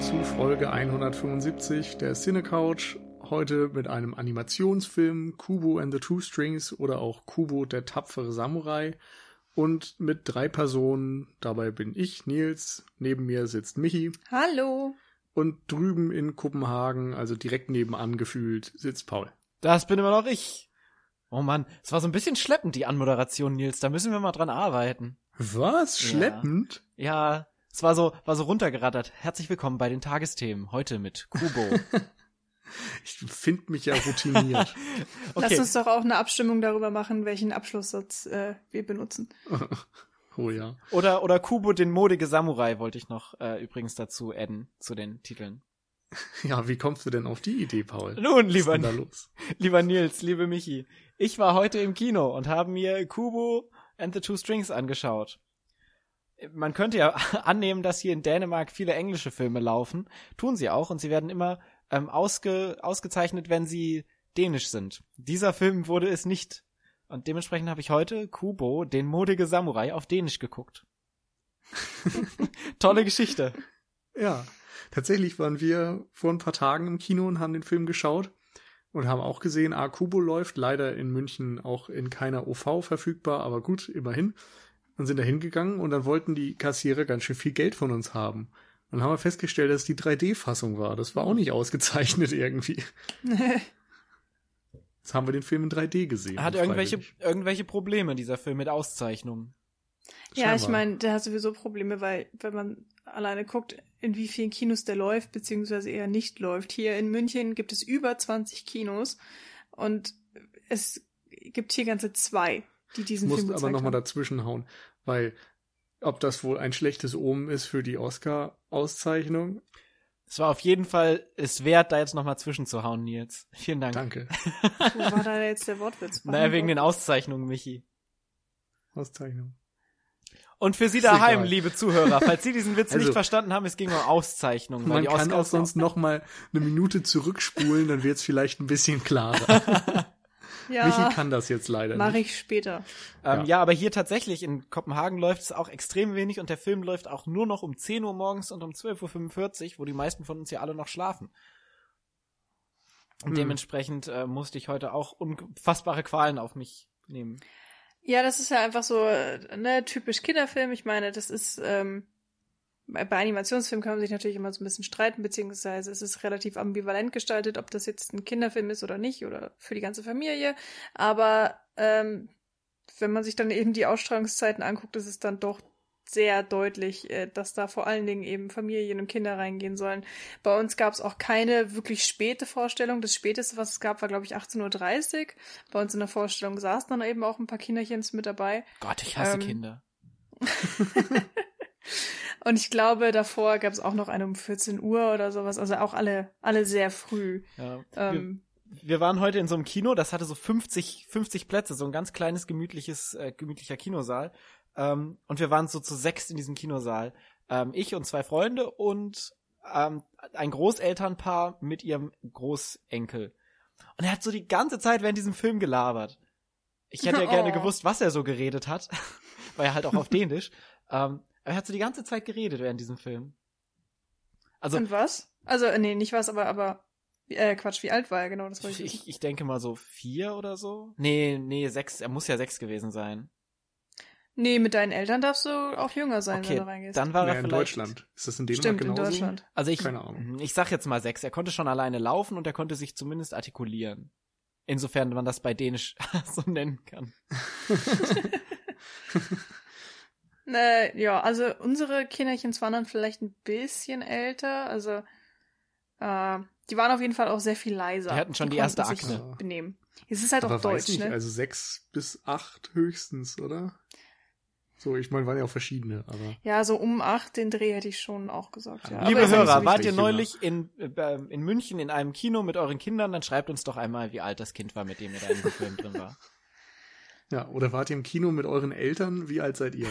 Zusammen zu Folge 175 der Cine Couch. Heute mit einem Animationsfilm Kubo and the Two Strings oder auch Kubo der tapfere Samurai und mit drei Personen. Dabei bin ich, Nils, neben mir sitzt Michi Hallo. und drüben in Kopenhagen, also direkt nebenan gefühlt, sitzt Paul. Das bin immer noch ich. Oh Mann, es war so ein bisschen schleppend, die Anmoderation, Nils. Da müssen wir mal dran arbeiten. Was? Ja. Schleppend? Ja, es war so, war so runtergerattert. Herzlich willkommen bei den Tagesthemen. Heute mit Kubo. Ich finde mich ja routiniert. Lass Okay. uns doch auch eine Abstimmung darüber machen, welchen Abschlusssatz äh, wir benutzen. oh ja. Oder, oder Kubo, den modige Samurai, wollte ich noch äh, übrigens dazu adden, zu den Titeln. Ja, wie kommst du denn auf die Idee, Paul? Nun, Was ist lieber, denn da los? lieber Nils, liebe Michi. Ich war heute im Kino und habe mir Kubo and the Two Strings angeschaut. Man könnte ja annehmen, dass hier in Dänemark viele englische Filme laufen. Tun sie auch und sie werden immer ähm, ausge, ausgezeichnet, wenn sie dänisch sind. Dieser Film wurde es nicht. Und dementsprechend habe ich heute Kubo, den modige Samurai, auf Dänisch geguckt. Tolle Geschichte. Ja, tatsächlich waren wir vor ein paar Tagen im Kino und haben den Film geschaut und haben auch gesehen, ah, Kubo läuft leider in München auch in keiner OV verfügbar, aber gut, immerhin. Und sind da hingegangen und dann wollten die Kassierer ganz schön viel Geld von uns haben. Und dann haben wir festgestellt, dass es die 3D-Fassung war. Das war auch nicht ausgezeichnet irgendwie. Jetzt haben wir den Film in 3D gesehen. Er hat irgendwelche, freiwillig. irgendwelche Probleme, dieser Film, mit Auszeichnungen. ja, ich meine, der hat sowieso Probleme, weil wenn man alleine guckt, in wie vielen Kinos der läuft, beziehungsweise eher nicht läuft. Hier in München gibt es über 20 Kinos und es gibt hier ganze zwei, die diesen muss Film aber gezeigt nochmal haben. dazwischen hauen, weil ob das wohl ein schlechtes Omen ist für die Oscar-Auszeichnung? Es war auf jeden Fall es wert, da jetzt nochmal zwischenzuhauen, Nils. Vielen Dank. Danke. Wo war da jetzt der Wortwitz? Naja, wegen den Auszeichnungen, Michi. Auszeichnung. Und für Sie daheim, egal. liebe Zuhörer, falls Sie diesen Witz Also- nicht verstanden haben, es ging um Auszeichnungen. weil Man die kann auch sonst noch mal eine Minute zurückspulen, dann wird es vielleicht ein bisschen klarer. Michi Ja, kann das jetzt leider mache nicht. ich später. Ähm, Ja. ja. aber hier tatsächlich in Kopenhagen läuft es auch extrem wenig und der Film läuft auch nur noch um 10 Uhr morgens und um 12.45 Uhr, wo die meisten von uns ja alle noch schlafen. Und Hm. dementsprechend äh, musste ich heute auch unfassbare Qualen auf mich nehmen. Ja, das ist ja einfach so, äh, ne, typisch Kinderfilm. Ich meine, das ist, ähm, bei, Animationsfilmen kann man sich natürlich immer so ein bisschen streiten, beziehungsweise es ist relativ ambivalent gestaltet, ob das jetzt ein Kinderfilm ist oder nicht, oder für die ganze Familie. Aber ähm, wenn man sich dann eben die Ausstrahlungszeiten anguckt, ist es dann doch sehr deutlich, äh, dass da vor allen Dingen eben Familien und Kinder reingehen sollen. Bei uns gab es auch keine wirklich späte Vorstellung. Das späteste, was es gab, war, glaube ich, 18.30 Uhr. Bei uns in der Vorstellung saßen dann eben auch ein paar Kinderchens mit dabei. Gott, ich hasse Ähm, Kinder. Und ich glaube, davor gab es auch noch eine um 14 Uhr oder sowas. Also auch alle, alle sehr früh. Ja. Ähm, wir, wir waren heute in so einem Kino, das hatte so 50, 50 Plätze, so ein ganz kleines, gemütliches, äh, gemütlicher Kinosaal. Ähm, und wir waren so zu sechs in diesem Kinosaal. Ähm, ich und zwei Freunde und ähm, ein Großelternpaar mit ihrem Großenkel. Und er hat so die ganze Zeit während diesem Film gelabert. Ich hätte ja gerne Oh. gewusst, was er so geredet hat. War ja halt auch auf Dänisch. Ähm, er hat so die ganze Zeit geredet während diesem Film. Also, und was? Also, äh, nee, nicht was, aber, aber, äh, Quatsch, wie alt war er genau? Das wollte Ich, ich ich, denke mal so vier oder so. Nee, nee, sechs. Er muss ja sechs gewesen sein. Nee, mit deinen Eltern darfst du auch jünger sein, wenn Okay, du reingehst. dann war Naja, er in. Deutschland. Ist das in Dänemark Stimmt, in genauso? Deutschland. Also ich, Keine Ahnung. ich sag jetzt mal sechs. Er konnte schon alleine laufen und er konnte sich zumindest artikulieren. Insofern man das bei Dänisch so nennen kann. Äh, ja, also unsere Kinderchens waren dann vielleicht ein bisschen älter, also äh, die waren auf jeden Fall auch sehr viel leiser. Die hatten schon die erste konnten sich Akne. benehmen. Es ist halt auch Aber weiß Deutsch, nicht, ne? also sechs bis acht höchstens, oder? So, ich meine, waren ja auch verschiedene, aber. Ja, so um acht den Dreh hätte ich schon auch gesagt. Ja. Liebe Hörer, so wart ihr neulich in, äh, in München in einem Kino mit euren Kindern? Dann schreibt uns doch einmal, wie alt das Kind war, mit dem ihr da in dem Film drin war. Ja, oder wart ihr im Kino mit euren Eltern? Wie alt seid ihr?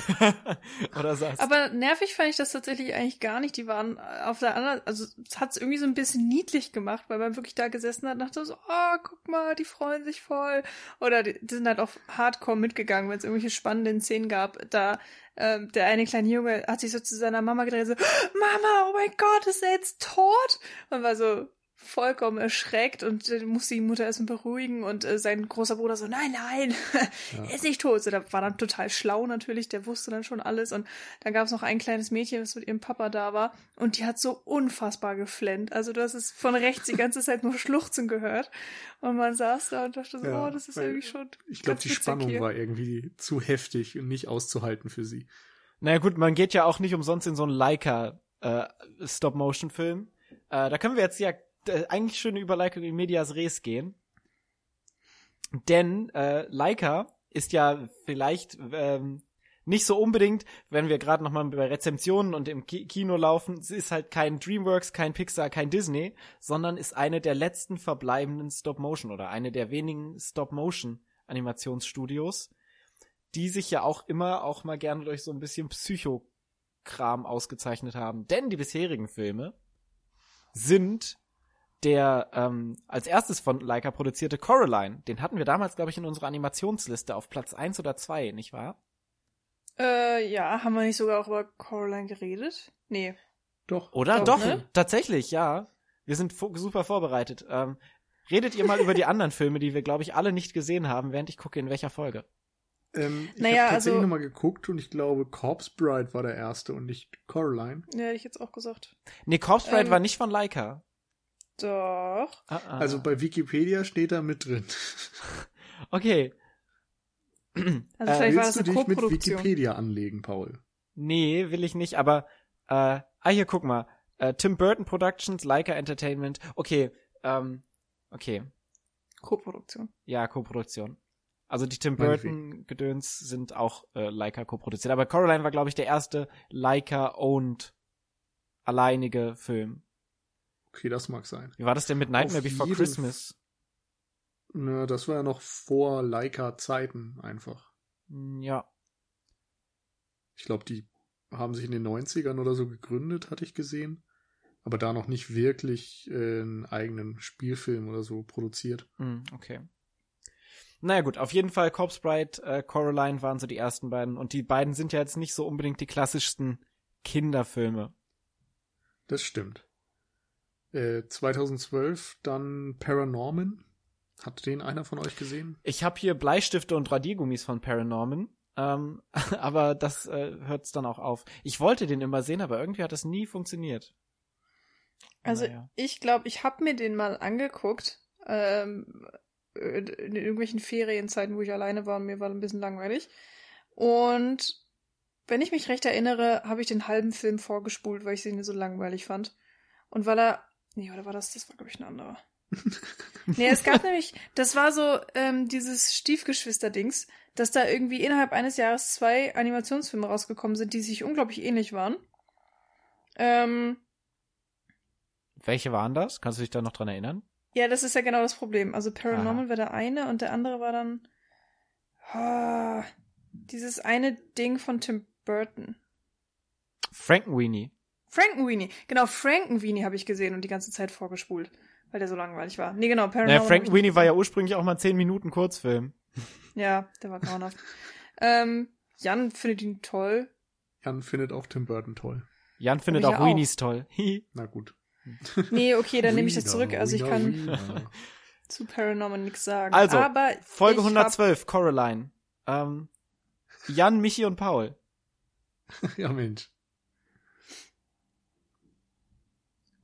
Oder saß. Aber nervig fand ich das tatsächlich eigentlich gar nicht. Die waren auf der anderen, also es hat es irgendwie so ein bisschen niedlich gemacht, weil man wirklich da gesessen hat und dachte so, oh, guck mal, die freuen sich voll. Oder die, die sind halt auch hardcore mitgegangen, wenn es irgendwelche spannenden Szenen gab. Da ähm, der eine kleine Junge hat sich so zu seiner Mama gedreht, so, Mama, oh mein Gott, ist er jetzt tot? Und war so, vollkommen erschreckt und äh, musste die Mutter erstmal beruhigen und äh, sein großer Bruder so, nein, nein, Ja. er ist nicht tot. So, der war dann total schlau natürlich, der wusste dann schon alles und dann gab es noch ein kleines Mädchen, das mit ihrem Papa da war und die hat so unfassbar geflennt. Also du hast es von rechts die ganze Zeit nur Schluchzen gehört und man saß da und dachte so, Ja, oh, das ist irgendwie schon Ich glaube, die Spannung hier. war irgendwie zu heftig und nicht auszuhalten für sie. Naja gut, man geht ja auch nicht umsonst in so einen Leica äh, Stop-Motion-Film. Äh, da können wir jetzt ja eigentlich schön über Leica in Medias Res gehen. Denn äh, Leica ist ja vielleicht ähm, nicht so unbedingt, wenn wir gerade noch mal bei Rezensionen und im Ki Kino laufen, sie ist halt kein DreamWorks, kein Pixar, kein Disney, sondern ist eine der letzten verbleibenden Stop-Motion oder eine der wenigen Stop-Motion-Animationsstudios, die sich ja auch immer auch mal gerne durch so ein bisschen Psychokram ausgezeichnet haben. Denn die bisherigen Filme sind der ähm, als erstes von Leica produzierte Coraline. Den hatten wir damals, glaube ich, in unserer Animationsliste auf Platz eins oder zwei, nicht wahr? Äh, ja, haben wir nicht sogar auch über Coraline geredet? Nee. Doch. Oder? Doch, Doch, ne? tatsächlich, ja. Wir sind super vorbereitet. Ähm, redet ihr mal über die anderen Filme, die wir, glaube ich, alle nicht gesehen haben, während ich gucke, in welcher Folge. Ähm, ich Naja, habe tatsächlich also- nochmal geguckt und ich glaube, Corpse Bride war der erste und nicht Coraline. Ja, hätte ich jetzt auch gesagt. Nee, Corpse Bride Ähm, war nicht von Leica. Doch. Ah, ah. Also bei Wikipedia steht da mit drin. Okay. Also Äh, vielleicht war Willst das du eine dich mit. Wikipedia anlegen, Paul? Nee, will ich nicht, aber äh, ah hier guck mal. Äh, Tim Burton Productions, Leica Entertainment. Okay, ähm, okay. Co-Produktion. Ja, Co-Produktion. Also die Tim. Burton Gedöns sind auch äh, Leica co-produziert, aber Coraline war glaube ich der erste Leica owned alleinige Film. Okay, das mag sein. Wie war das denn mit Nightmare Auf Before Christmas? Na, das war ja noch vor Leica-Zeiten einfach. Hm, Ja. Ich glaube, die haben sich in den 90ern oder so gegründet, hatte ich gesehen. Aber da noch nicht wirklich äh, einen eigenen Spielfilm oder so produziert. Hm, okay. Naja gut, auf jeden Fall Corpse Bride, äh, Coraline waren so die ersten beiden und die beiden sind ja jetzt nicht so unbedingt die klassischsten Kinderfilme. Das stimmt. Äh, 2012 dann Paranorman. Hat den einer von euch gesehen? Ich habe hier Bleistifte und Radiergummis von Paranorman, ähm, aber das äh, hört's dann auch auf. Ich wollte den immer sehen, aber irgendwie hat das nie funktioniert. Also Naja. ich glaube, ich habe mir den mal angeguckt. Ähm, in irgendwelchen Ferienzeiten, wo ich alleine war und mir war ein bisschen langweilig. Und wenn ich mich recht erinnere, habe ich den halben Film vorgespult, weil ich ihn so langweilig fand. Und weil er. Nee, oder war das? Das war, glaube ich, ein anderer. nee, es gab nämlich, das war so ähm, dieses Stiefgeschwister-Dings, dass da irgendwie innerhalb eines Jahres zwei Animationsfilme rausgekommen sind, die sich unglaublich ähnlich waren. Ähm, Welche waren das? Kannst du dich da noch dran erinnern? ja, das ist ja genau das Problem. Also Paranormal Aha. war der eine und der andere war dann ah, dieses eine Ding von Tim Burton. Frankenweenie. Frankenweenie. Genau, Frankenweenie habe ich gesehen und die ganze Zeit vorgespult, weil der so langweilig war. Nee, genau, Paranormal. Naja, Frankenweenie war ja ursprünglich auch mal ein 10 Minuten Kurzfilm. Ja, der war grauenhaft. ähm, Jan findet ihn toll. Jan findet auch Tim Burton toll. Jan findet auch auch. Weenies toll. Hihi. Na gut. Nee, okay, dann nehme ich das zurück. Also ich kann zu Paranormal nichts sagen. Also, Aber Folge ich hab- 112, Coraline. Ähm, Jan, Michi und Paul. ja, Mensch.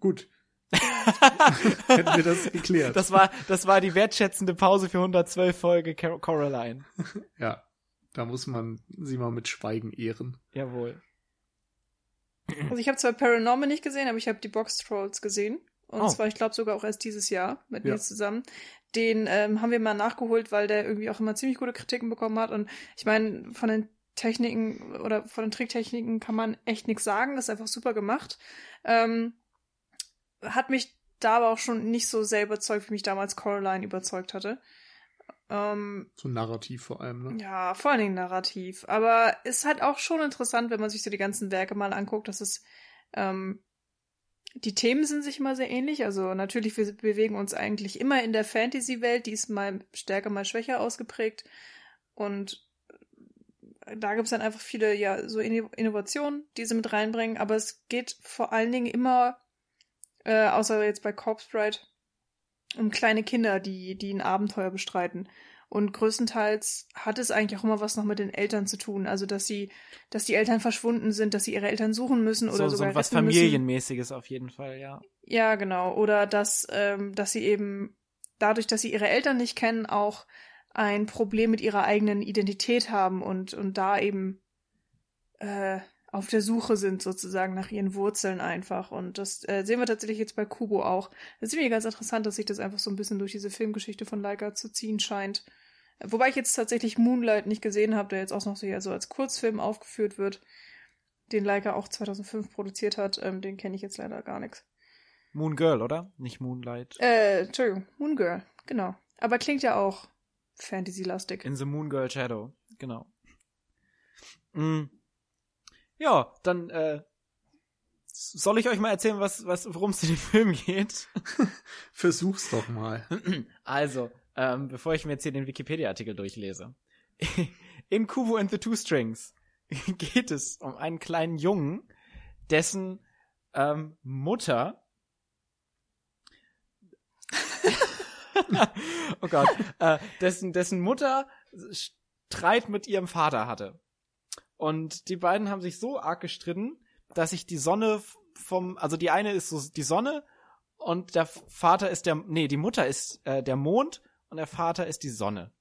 Gut. Hätten wir das geklärt. Das war, das war die wertschätzende Pause für 112 Folge Car Coraline. ja. Da muss man sie mal mit Schweigen ehren. Jawohl. Also ich habe zwar Paranormal nicht gesehen, aber ich habe die Box Trolls gesehen. Und Oh. zwar, ich glaube, sogar auch erst dieses Jahr mit Ja. mir zusammen. Den ähm, haben wir mal nachgeholt, weil der irgendwie auch immer ziemlich gute Kritiken bekommen hat. Und ich meine, von den Techniken oder von den Tricktechniken kann man echt nichts sagen. Das ist einfach super gemacht. Ähm, hat mich da aber auch schon nicht so sehr überzeugt, wie mich damals Coraline überzeugt hatte. Ähm, So narrativ vor allem, ne? ja, vor allen Dingen narrativ. Aber ist halt auch schon interessant, wenn man sich so die ganzen Werke mal anguckt, dass es ähm, die Themen sind sich immer sehr ähnlich. Also natürlich, wir bewegen uns eigentlich immer in der Fantasy-Welt, die ist mal stärker, mal schwächer ausgeprägt. Und da gibt es dann einfach viele, ja, so Inno- Innovationen, die sie mit reinbringen. Aber es geht vor allen Dingen immer, äh, außer jetzt bei Corpse Bride, um kleine Kinder, die, die ein Abenteuer bestreiten. Und größtenteils hat es eigentlich auch immer was noch mit den Eltern zu tun. Also, dass sie, dass die Eltern verschwunden sind, dass sie ihre Eltern suchen müssen oder so, so sogar was retten müssen. Familienmäßiges auf jeden Fall, ja. Ja, genau. Oder dass, ähm, dass sie eben dadurch, dass sie ihre Eltern nicht kennen, auch ein Problem mit ihrer eigenen Identität haben und, und da eben äh, auf der Suche sind, sozusagen nach ihren Wurzeln einfach. Und das äh, sehen wir tatsächlich jetzt bei Kubo auch. Das ist mir ganz interessant, dass sich das einfach so ein bisschen durch diese Filmgeschichte von Leica zu ziehen scheint. Wobei ich jetzt tatsächlich Moonlight nicht gesehen habe, der jetzt auch noch so, ja, so als Kurzfilm aufgeführt wird, den Leica auch 2005 produziert hat. Ähm, den kenne ich jetzt leider gar nichts. Moon Girl, oder? Nicht Moonlight. Äh, Entschuldigung, Moon Girl, genau. Aber klingt ja auch Fantasy-lastig. In the Moon Girl Shadow, genau. Mm. Ja, dann äh, soll ich euch mal erzählen, was, was, worum es in dem Film geht? Versuch's doch mal. Also, ähm, bevor ich mir jetzt hier den Wikipedia-Artikel durchlese. In Kubo and the Two Strings geht es um einen kleinen Jungen, dessen ähm, Mutter oh Gott, äh, dessen, dessen Mutter Streit mit ihrem Vater hatte. Und die beiden haben sich so arg gestritten, dass sich die Sonne vom, also die eine ist so die Sonne und der Vater ist der, nee, die Mutter ist äh, der Mond und der Vater ist die Sonne.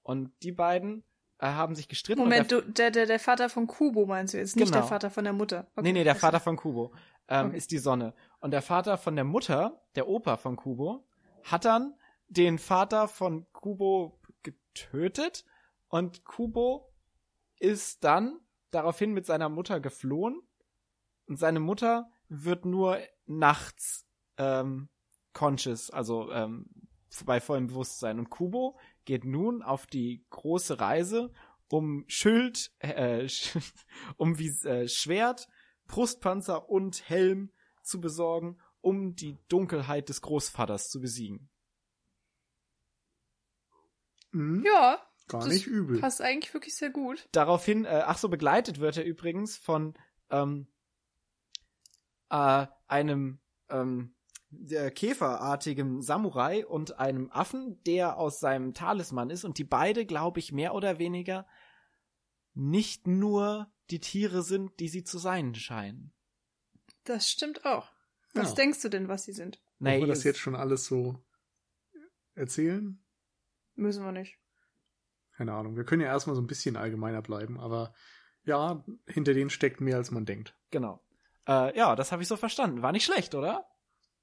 Und die beiden äh, haben sich gestritten. Moment, der, du, der, der, der Vater von Kubo meinst du jetzt, nicht Genau. der Vater von der Mutter. Okay, nee, nee, der verstehe. Vater von Kubo ähm, Okay. ist die Sonne. Und der Vater von der Mutter, der Opa von Kubo, hat dann den Vater von Kubo getötet und Kubo ist dann daraufhin mit seiner Mutter geflohen und seine Mutter wird nur nachts ähm, conscious, also ähm, bei vollem Bewusstsein. Und Kubo geht nun auf die große Reise, um Schild, äh, um wie äh, Schwert, Brustpanzer und Helm zu besorgen, um die Dunkelheit des Großvaters zu besiegen. Hm, Ja, Gar das nicht übel. passt eigentlich wirklich sehr gut. Daraufhin, äh, ach so, begleitet wird er übrigens von ähm, äh, einem ähm, der käferartigen Samurai und einem Affen, der aus seinem Talisman ist und die beide, glaube ich, mehr oder weniger nicht nur die Tiere sind, die sie zu sein scheinen. Das stimmt auch. Was Ja. denkst du denn, was sie sind? Wollen wir das jetzt schon alles so erzählen? Müssen wir nicht. Keine Ahnung. Wir können ja erstmal so ein bisschen allgemeiner bleiben, aber ja, hinter denen steckt mehr, als man denkt. Genau. Äh, ja, das habe ich so verstanden. War nicht schlecht, oder?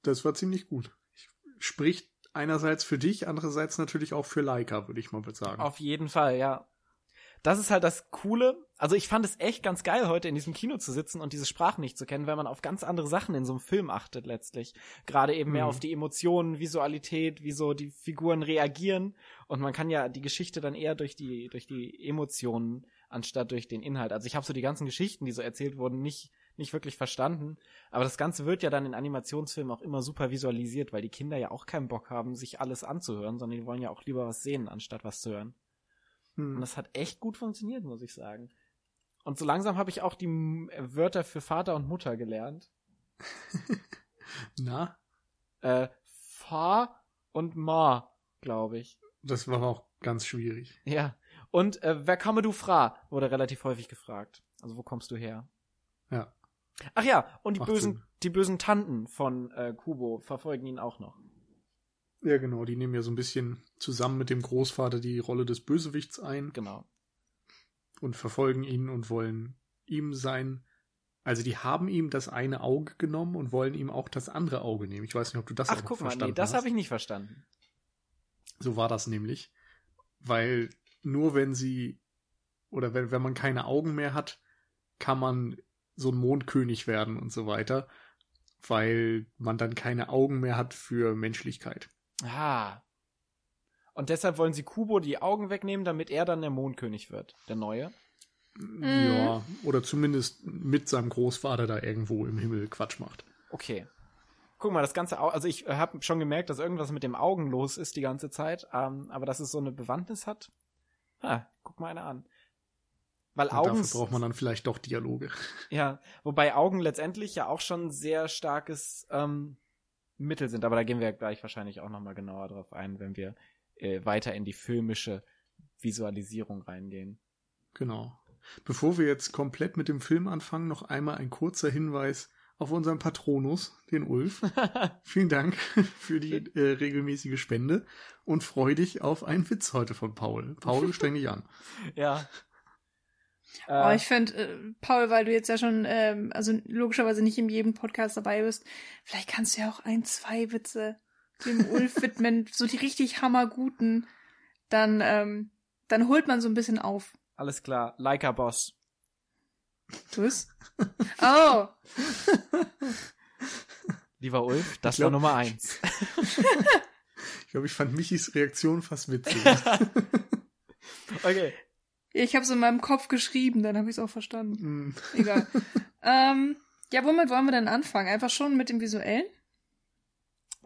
Das war ziemlich gut. Spricht einerseits für dich, andererseits natürlich auch für Leica, würde ich mal sagen. Auf jeden Fall, ja. Das ist halt das Coole. Also ich fand es echt ganz geil, heute in diesem Kino zu sitzen und diese Sprachen nicht zu kennen, weil man auf ganz andere Sachen in so einem Film achtet letztlich. Gerade eben mehr Mhm. auf die Emotionen, Visualität, wie so die Figuren reagieren. Und man kann ja die Geschichte dann eher durch die, durch die Emotionen anstatt durch den Inhalt. Also ich habe so die ganzen Geschichten, die so erzählt wurden, nicht, nicht wirklich verstanden. Aber das Ganze wird ja dann in Animationsfilmen auch immer super visualisiert, weil die Kinder ja auch keinen Bock haben, sich alles anzuhören, sondern die wollen ja auch lieber was sehen, anstatt was zu hören. Hm. Und das hat echt gut funktioniert, muss ich sagen. Und so langsam habe ich auch die Wörter für Vater und Mutter gelernt. Na, Äh, Fa und Ma, glaube ich. das war auch ganz schwierig. Ja. Und äh, wer komme du fra? Wurde relativ häufig gefragt. Also wo kommst du her? Ja. Ach ja, und die Macht bösen, Sinn. die bösen Tanten von äh, Kubo verfolgen ihn auch noch. Ja, genau. Die nehmen ja so ein bisschen zusammen mit dem Großvater die Rolle des Bösewichts ein Genau. und verfolgen ihn und wollen ihm sein. Also die haben ihm das eine Auge genommen und wollen ihm auch das andere Auge nehmen. Ich weiß nicht, ob du das Ach, auch guck mal, verstanden nee, das habe ich nicht verstanden. So war das nämlich. Weil nur wenn sie oder wenn, wenn man keine Augen mehr hat, kann man so ein Mondkönig werden und so weiter, weil man dann keine Augen mehr hat für Menschlichkeit. Ah. Und deshalb wollen sie Kubo die Augen wegnehmen, damit er dann der Mondkönig wird, der Neue. Ja, oder zumindest mit seinem Großvater da irgendwo im Himmel Quatsch macht. Okay. Guck mal, das ganze Au also ich habe schon gemerkt, dass irgendwas mit dem Augen los ist die ganze Zeit, ähm, aber dass es so eine Bewandtnis hat. Ah, guck mal eine an. Weil Und Augen dafür braucht man dann vielleicht doch Dialoge. Ja, wobei Augen letztendlich ja auch schon ein sehr starkes ähm, Mittel sind, aber da gehen wir gleich wahrscheinlich auch nochmal genauer drauf ein, wenn wir äh, weiter in die filmische Visualisierung reingehen. Genau. Bevor wir jetzt komplett mit dem Film anfangen, noch einmal ein kurzer Hinweis auf unseren Patronus, den Ulf. Vielen Dank für die äh, regelmäßige Spende und freu dich auf einen Witz heute von Paul. Paul, streng dich an. Ja. Oh, Äh, ich finde, äh, Paul, weil du jetzt ja schon, ähm, also logischerweise nicht in jedem Podcast dabei bist, vielleicht kannst du ja auch ein, zwei Witze dem Ulf widmen, so die richtig hammerguten. Dann, ähm, dann holt man so ein bisschen auf. alles klar, Leica Boss. Was? Oh, Lieber Ulf, das Ich glaub- war Nummer eins. Ich glaube, ich fand Michis Reaktion fast witzig. okay. Ich habe es in meinem Kopf geschrieben, dann habe ich es auch verstanden. Hm, Egal. ähm, ja, womit wollen wir denn anfangen? Einfach schon mit dem Visuellen?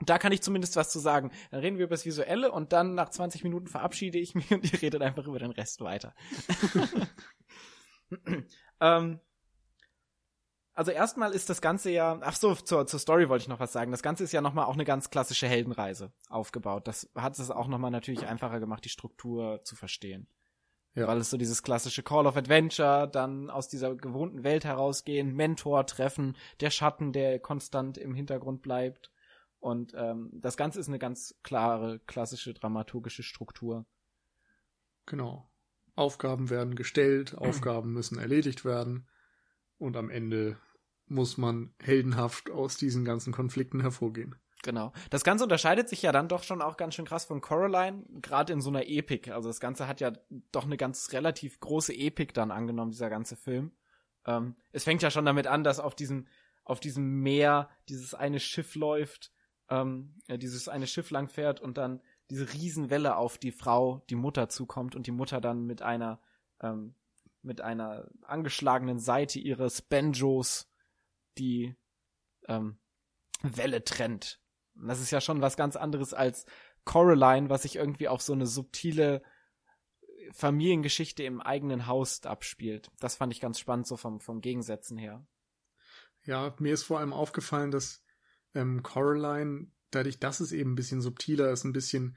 Da kann ich zumindest was zu sagen. Dann reden wir über das Visuelle und dann nach 20 Minuten verabschiede ich mich und ihr redet einfach über den Rest weiter. ähm, also erstmal ist das Ganze ja, ach so, zur, zur Story wollte ich noch was sagen. Das Ganze ist ja nochmal auch eine ganz klassische Heldenreise aufgebaut. Das hat es auch nochmal natürlich einfacher gemacht, die Struktur zu verstehen. Ja. Weil es so dieses klassische Call of Adventure, dann aus dieser gewohnten Welt herausgehen, Mentor treffen, der Schatten, der konstant im Hintergrund bleibt. Und ähm, das Ganze ist eine ganz klare, klassische dramaturgische Struktur. genau. Aufgaben werden gestellt, Aufgaben müssen erledigt werden und am Ende muss man heldenhaft aus diesen ganzen Konflikten hervorgehen. Genau. Das Ganze unterscheidet sich ja dann doch schon auch ganz schön krass von Coraline, gerade in so einer Epik. Also das Ganze hat ja doch eine ganz relativ große Epik dann angenommen, dieser ganze Film. Ähm, es fängt ja schon damit an, dass auf diesem, auf diesem Meer dieses eine Schiff läuft, ähm, äh, dieses eine Schiff lang fährt und dann diese Riesenwelle auf die Frau, die Mutter zukommt und die Mutter dann mit einer, ähm, mit einer angeschlagenen Seite ihres Banjos die ähm, Welle trennt. Das ist ja schon was ganz anderes als Coraline, was sich irgendwie auf so eine subtile Familiengeschichte im eigenen Haus abspielt. Das fand ich ganz spannend, so vom, vom Gegensätzen her. Ja, mir ist vor allem aufgefallen, dass ähm, Coraline, dadurch, dass es eben ein bisschen subtiler ist, ein bisschen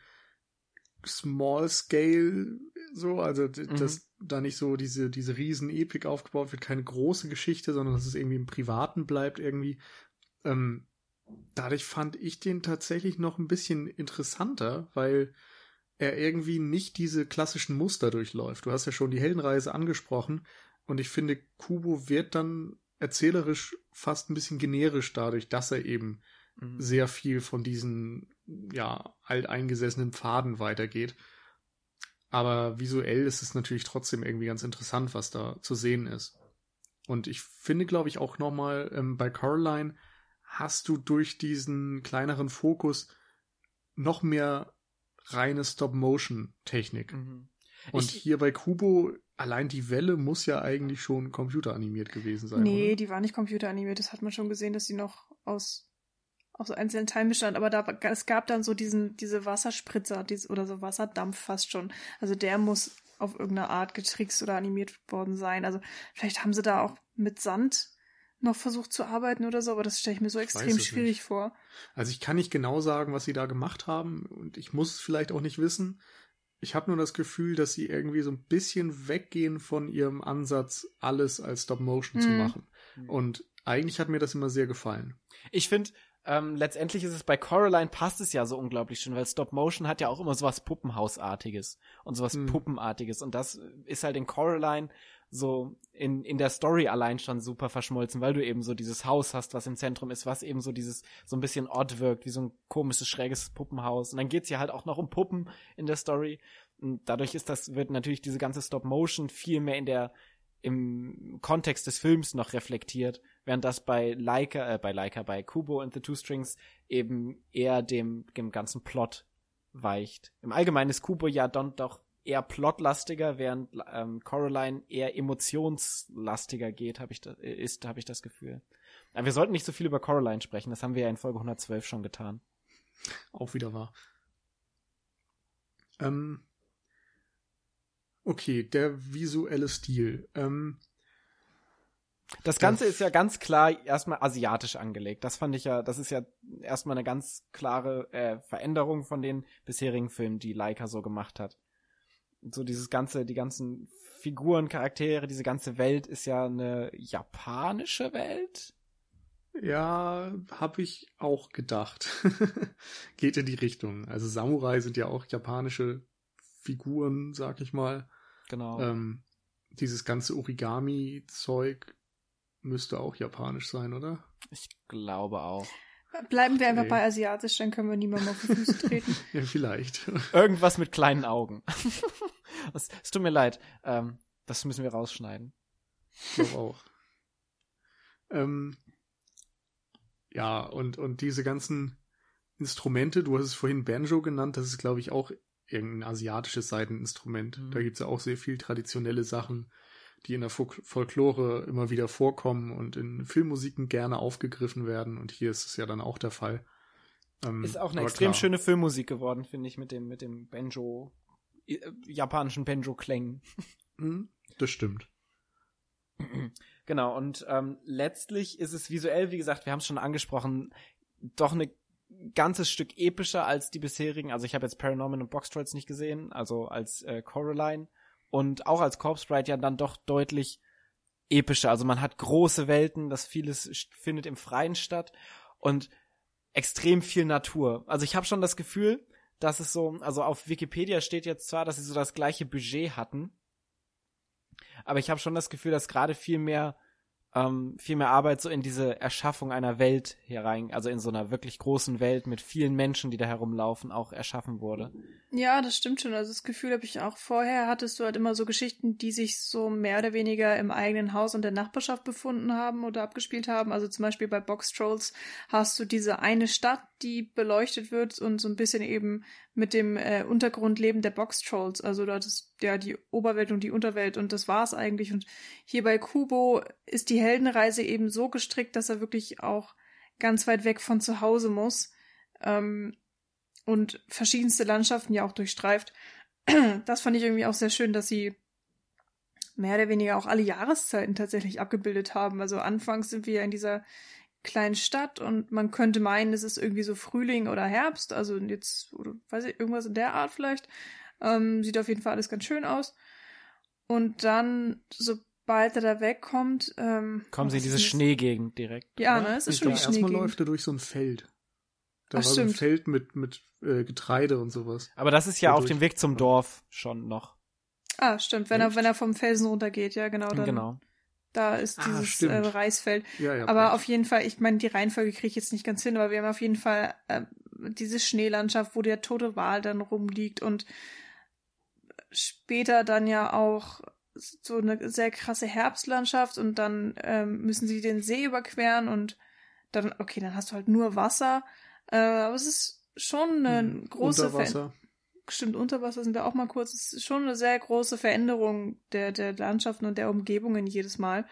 small scale so, also Mhm. dass da nicht so diese, diese riesen Epik aufgebaut wird, keine große Geschichte, sondern dass es irgendwie im Privaten bleibt irgendwie. Ähm, dadurch fand ich den tatsächlich noch ein bisschen interessanter, weil er irgendwie nicht diese klassischen Muster durchläuft. Du hast ja schon die Heldenreise angesprochen und ich finde, Kubo wird dann erzählerisch fast ein bisschen generisch dadurch, dass er eben Mhm. sehr viel von diesen ja alteingesessenen Pfaden weitergeht. Aber visuell ist es natürlich trotzdem irgendwie ganz interessant, was da zu sehen ist. Und ich finde, glaube ich, auch nochmal ähm, bei Caroline hast du durch diesen kleineren Fokus noch mehr reine Stop-Motion-Technik. Mhm. Und Ich- hier bei Kubo, allein die Welle muss ja eigentlich schon computeranimiert gewesen sein. nee, oder? die war nicht computeranimiert. Das hat man schon gesehen, dass sie noch aus, aus einzelnen Teilen bestand. Aber da, es gab dann so diesen, diese Wasserspritzer dies, oder so Wasserdampf fast schon. Also der muss auf irgendeine Art getrickst oder animiert worden sein. Also vielleicht haben sie da auch mit Sand noch versucht zu arbeiten oder so, aber das stelle ich mir so extrem schwierig nicht. vor. Also ich kann nicht genau sagen, was sie da gemacht haben und ich muss es vielleicht auch nicht wissen. Ich habe nur das Gefühl, dass sie irgendwie so ein bisschen weggehen von ihrem Ansatz, alles als Stop-Motion zu Mhm. machen. Und eigentlich hat mir das immer sehr gefallen. Ich finde, ähm, letztendlich ist es bei Coraline passt es ja so unglaublich schön, weil Stop Motion hat ja auch immer sowas Puppenhausartiges und sowas Hm. Puppenartiges und das ist halt in Coraline so in, in der Story allein schon super verschmolzen, weil du eben so dieses Haus hast, was im Zentrum ist, was eben so dieses, so ein bisschen odd wirkt, wie so ein komisches, schräges Puppenhaus. Und dann geht's ja halt auch noch um Puppen in der Story. Und dadurch ist das, wird natürlich diese ganze Stop-Motion viel mehr in der, im Kontext des Films noch reflektiert, während das bei Leica, äh, bei Leica, bei Kubo and the Two Strings eben eher dem, dem ganzen Plot weicht. Im Allgemeinen ist Kubo ja dann doch eher plotlastiger, während ähm, Coraline eher emotionslastiger geht, habe ich da, ist, habe ich das Gefühl. Aber wir sollten nicht so viel über Coraline sprechen, das haben wir ja in Folge 112 schon getan. Auch wieder wahr. Ähm, okay, der visuelle Stil. Ähm, das Ganze ist ja ganz klar erstmal asiatisch angelegt. Das fand ich ja, das ist ja erstmal eine ganz klare äh, Veränderung von den bisherigen Filmen, die Leica so gemacht hat. So dieses ganze, die ganzen Figuren, Charaktere, diese ganze Welt ist ja eine japanische Welt. Ja, habe ich auch gedacht. Geht in die Richtung. Also Samurai sind ja auch japanische Figuren, sag ich mal. Genau. Ähm, dieses ganze Origami-Zeug müsste auch japanisch sein, oder? Ich glaube auch. Bleiben wir einfach bei asiatisch, dann können wir niemandem auf die Füße treten. ja, vielleicht. Irgendwas mit kleinen Augen. es, es tut mir leid. Ähm, das müssen wir rausschneiden. Ich glaube auch. ähm, ja, und, und diese ganzen Instrumente, du hast es vorhin Banjo genannt, das ist, glaube ich, auch irgendein asiatisches Seiteninstrument. Mhm. Da gibt es ja auch sehr viel traditionelle Sachen, die in der Folklore immer wieder vorkommen und in Filmmusiken gerne aufgegriffen werden. Und hier ist es ja dann auch der Fall. Ähm, ist auch eine extrem klar. schöne Filmmusik geworden, finde ich, mit dem, mit dem Banjo, äh, japanischen Banjo-Klängen. Mhm, das stimmt. Genau, und ähm, letztlich ist es visuell, wie gesagt, wir haben es schon angesprochen, doch ein ganzes Stück epischer als die bisherigen. Also ich habe jetzt Paranorman und Box Trolls nicht gesehen, also als äh, Coraline und auch als Corpse Bride ja dann doch deutlich epischer. Also man hat große Welten, das vieles findet im Freien statt und extrem viel Natur. Also ich habe schon das Gefühl, dass es so, also auf Wikipedia steht jetzt zwar, dass sie so das gleiche Budget hatten, aber ich habe schon das Gefühl, dass gerade viel mehr ähm, viel mehr Arbeit so in diese Erschaffung einer Welt herein, also in so einer wirklich großen Welt mit vielen Menschen, die da herumlaufen, auch erschaffen wurde. Ja, das stimmt schon. Also das Gefühl habe ich auch vorher, hattest du halt immer so Geschichten, die sich so mehr oder weniger im eigenen Haus und der Nachbarschaft befunden haben oder abgespielt haben. Also zum Beispiel bei Box Trolls hast du diese eine Stadt, die beleuchtet wird und so ein bisschen eben mit dem äh, Untergrundleben der Box Trolls. Also dort ist ja die Oberwelt und die Unterwelt und das war's eigentlich. Und hier bei Kubo ist die Heldenreise eben so gestrickt, dass er wirklich auch ganz weit weg von zu Hause muss ähm, und verschiedenste Landschaften ja auch durchstreift. Das fand ich irgendwie auch sehr schön, dass sie mehr oder weniger auch alle Jahreszeiten tatsächlich abgebildet haben. Also anfangs sind wir ja in dieser kleinen Stadt und man könnte meinen, es ist irgendwie so Frühling oder Herbst, also jetzt, oder weiß ich, irgendwas in der Art vielleicht. Ähm, sieht auf jeden Fall alles ganz schön aus. Und dann, sobald er da wegkommt, ähm, kommen sie in diese Schneegegend direkt. Ja, ne, es ist schon die Schneegegend. Erstmal läuft er durch so ein Feld. Da Ach, war so ein Feld mit, mit äh, Getreide und sowas. Aber das ist ja auf dem Weg zum Dorf schon noch. Ah, stimmt, wenn er, wenn er vom Felsen runtergeht, ja, genau. Dann, genau. Da ist ah, dieses äh, Reisfeld. Ja, ja, aber auf jeden Fall, ich meine, die Reihenfolge kriege ich jetzt nicht ganz hin, aber wir haben auf jeden Fall äh, diese Schneelandschaft, wo der tote Wal dann rumliegt und später dann ja auch so eine sehr krasse Herbstlandschaft und dann ähm, müssen sie den See überqueren und dann, okay, dann hast du halt nur Wasser. Äh, aber es ist schon eine hm, große Veränderung stimmt, unter Wasser sind wir auch mal kurz. Es ist schon eine sehr große Veränderung der, der Landschaften und der Umgebungen jedes Mal,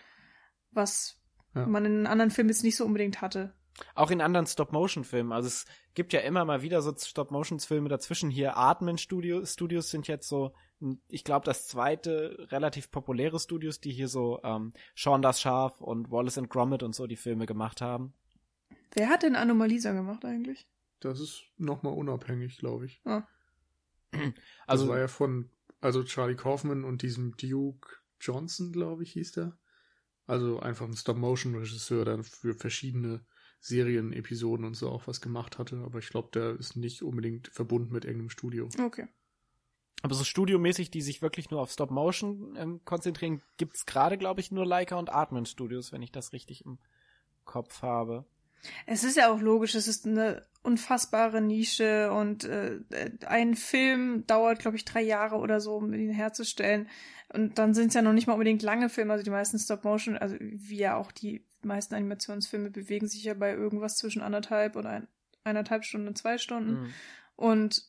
was ja. man in anderen Filmen jetzt nicht so unbedingt hatte. Auch in anderen Stop-Motion-Filmen. Also es gibt ja immer mal wieder so Stop-Motion-Filme dazwischen. Hier Atmen Studios, Studios sind jetzt so, ich glaube, das zweite relativ populäre Studios, die hier so ähm, Sean das Schaf und Wallace and Gromit und so die Filme gemacht haben. Wer hat denn Anomalisa gemacht eigentlich? Das ist nochmal unabhängig, glaube ich. Ah. Also das war ja von, also Charlie Kaufman und diesem Duke Johnson, glaube ich, hieß der. Also einfach ein Stop-Motion-Regisseur, der für verschiedene Serien, Episoden und so auch was gemacht hatte. Aber ich glaube, der ist nicht unbedingt verbunden mit irgendeinem Studio. Okay. Aber so studiomäßig, die sich wirklich nur auf Stop-Motion ähm, konzentrieren, gibt's gerade, glaube ich, nur Leica und Artman Studios, wenn ich das richtig im Kopf habe. Es ist ja auch logisch, es ist eine unfassbare Nische und äh, ein Film dauert, glaube ich, drei Jahre oder so, um ihn herzustellen. Und dann sind es ja noch nicht mal unbedingt lange Filme, also die meisten Stop-Motion, also wie ja auch die meisten Animationsfilme bewegen sich ja bei irgendwas zwischen anderthalb oder ein, eineinhalb Stunden und zwei Stunden. Mhm. Und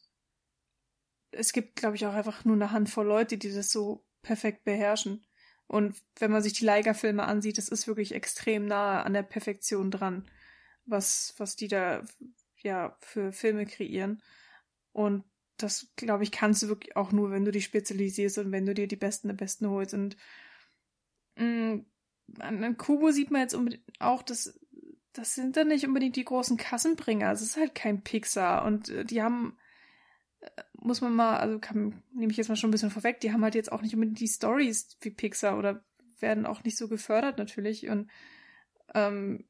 es gibt, glaube ich, auch einfach nur eine Handvoll Leute, die das so perfekt beherrschen. Und wenn man sich die Leica-Filme ansieht, das ist wirklich extrem nahe an der Perfektion dran, was, was die da ja für Filme kreieren. Und das, glaube ich, kannst du wirklich auch nur, wenn du dich spezialisierst und wenn du dir die Besten der Besten holst. Und mh, mm, an Kubo sieht man jetzt auch, dass das sind dann nicht unbedingt die großen Kassenbringer. Es ist halt kein Pixar. Und äh, die haben, äh, muss man mal, also kann, nehme ich jetzt mal schon ein bisschen vorweg, die haben halt jetzt auch nicht unbedingt die Stories wie Pixar oder werden auch nicht so gefördert natürlich. Und ähm,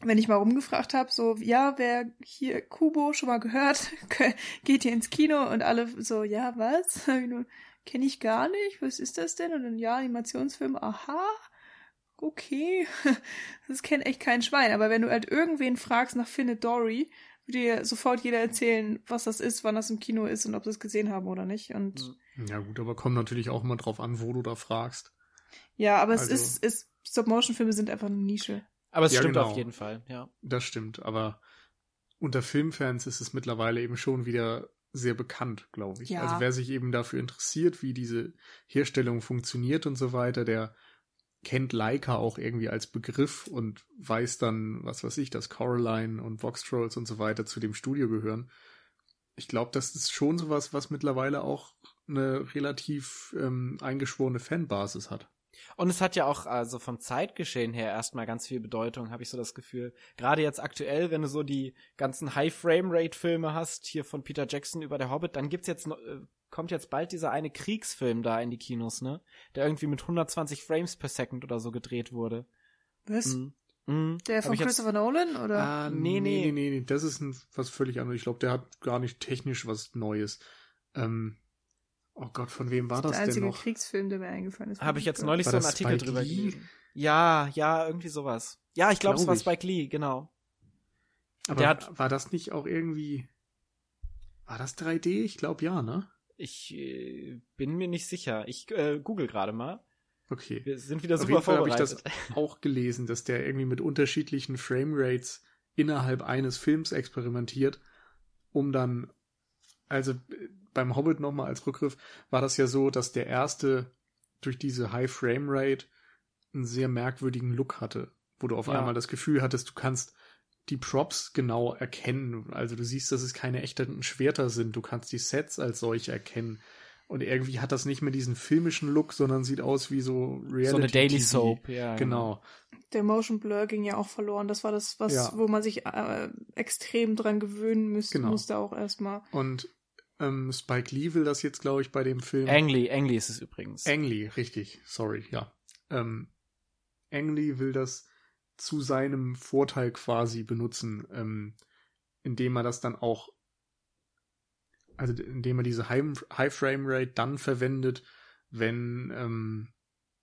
wenn ich mal rumgefragt habe, so, ja, wer hier Kubo schon mal gehört, geht hier ins Kino und alle so, ja, was? Kenne ich gar nicht, was ist das denn? Und dann, ja, Animationsfilm, aha, okay, das kennt echt kein Schwein. Aber wenn du halt irgendwen fragst nach Findet Dory, wird dir sofort jeder erzählen, was das ist, wann das im Kino ist und ob sie es gesehen haben oder nicht. Und ja gut, aber kommt natürlich auch immer drauf an, wo du da fragst. Ja, aber also, es ist, ist Stop-Motion-Filme sind einfach eine Nische. Aber es ja, stimmt genau. auf jeden Fall, ja. Das stimmt, aber unter Filmfans ist es mittlerweile eben schon wieder sehr bekannt, glaube ich. Ja. Also wer sich eben dafür interessiert, wie diese Herstellung funktioniert und so weiter, der kennt Leica auch irgendwie als Begriff und weiß dann, was weiß ich, dass Coraline und Vox Trolls und so weiter zu dem Studio gehören. Ich glaube, das ist schon sowas, was mittlerweile auch eine relativ ähm, eingeschworene Fanbasis hat. Und es hat ja auch also vom Zeitgeschehen her erstmal ganz viel Bedeutung, habe ich so das Gefühl. Gerade jetzt aktuell, wenn du so die ganzen High-Frame-Rate-Filme hast, hier von Peter Jackson über der Hobbit, dann gibt's jetzt noch, äh, kommt jetzt bald dieser eine Kriegsfilm da in die Kinos, ne? Der irgendwie mit 120 Frames per Second oder so gedreht wurde. Was? Mhm. Mhm. Der von Christopher jetzt... Nolan oder? Ah, nee, nee, nee, nee, nee, das ist ein, was völlig anderes. Ich glaube, der hat gar nicht technisch was Neues. Ähm, Oh Gott, von wem war das, das denn noch? Der einzige Kriegsfilm, der mir eingefallen ist. Habe ich jetzt neulich war so einen Artikel Spike drüber Lee? gelesen. Ja, ja, irgendwie sowas. Ja, ich glaube, glaub es war Spike Lee, genau. Aber hat, war das nicht auch irgendwie. War das 3D? Ich glaube ja, ne? Ich äh, bin mir nicht sicher. Ich äh, google gerade mal. Okay. Wir sind wieder super Auf jeden Fall vorbereitet. habe ich das auch gelesen, dass der irgendwie mit unterschiedlichen Framerates innerhalb eines Films experimentiert, um dann also beim Hobbit nochmal als Rückgriff, war das ja so, dass der erste durch diese High Frame Rate einen sehr merkwürdigen Look hatte, wo du auf ja. einmal das Gefühl hattest, du kannst die Props genau erkennen. Also du siehst, dass es keine echten Schwerter sind. Du kannst die Sets als solche erkennen. Und irgendwie hat das nicht mehr diesen filmischen Look, sondern sieht aus wie so Reality. So eine Daily TV. Soap, ja. Genau. Der Motion Blur ging ja auch verloren. Das war das, was, ja. wo man sich äh, extrem dran gewöhnen müsste, genau. musste auch erstmal. Und ähm, Spike Lee will das jetzt, glaube ich, bei dem Film. Ang Lee, Ang Lee ist es übrigens. Ang Lee, richtig, sorry, ja. Ähm, Ang Lee will das zu seinem Vorteil quasi benutzen, ähm, indem er das dann auch, also indem er diese High, High Frame Rate dann verwendet, wenn ähm,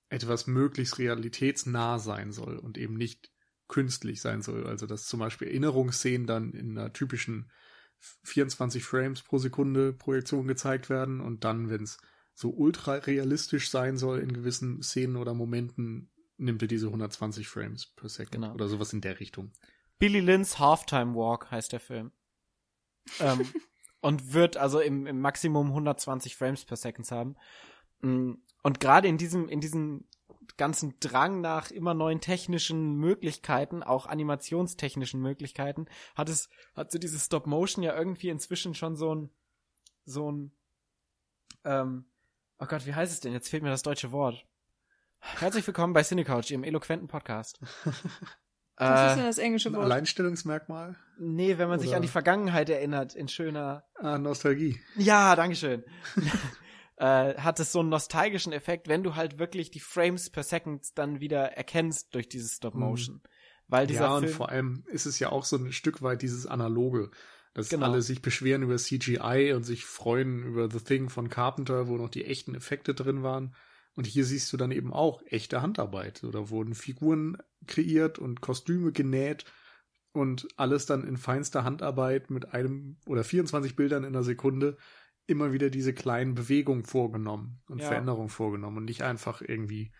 etwas möglichst realitätsnah sein soll und eben nicht künstlich sein soll. Also dass zum Beispiel Erinnerungsszenen dann in einer typischen 24 Frames pro Sekunde Projektion gezeigt werden und dann, wenn es so ultra realistisch sein soll in gewissen Szenen oder Momenten, nimmt er diese 120 Frames per Second genau. oder sowas in der Richtung. Billy Lynn's Halftime Walk heißt der Film. ähm, und wird also im, im Maximum 120 Frames per Second haben. Mm, und gerade in diesem, in diesem ganzen Drang nach immer neuen technischen Möglichkeiten, auch animationstechnischen Möglichkeiten, hat es, hat so dieses Stop Motion ja irgendwie inzwischen schon so ein, so ein, ähm, oh Gott, wie heißt es denn? Jetzt fehlt mir das deutsche Wort. Herzlich willkommen bei Cinecouch, Ihrem eloquenten Podcast. Was ist denn das englische Wort? Alleinstellungsmerkmal? Nee, wenn man Oder? sich an die Vergangenheit erinnert, in schöner. Ah, Nostalgie. Ja, Dankeschön äh, hat es so einen nostalgischen Effekt, wenn du halt wirklich die Frames per Second dann wieder erkennst durch dieses Stop mhm. Motion. Mhm. Weil dieser ja, Film und vor allem ist es ja auch so ein Stück weit dieses Analoge, dass genau. alle sich beschweren über CGI und sich freuen über The Thing von Carpenter, wo noch die echten Effekte drin waren. Und hier siehst du dann eben auch echte Handarbeit. Da wurden Figuren kreiert und Kostüme genäht und alles dann in feinster Handarbeit mit einem oder 24 Bildern in der Sekunde immer wieder diese kleinen Bewegungen vorgenommen und ja. Veränderungen vorgenommen und nicht einfach irgendwie,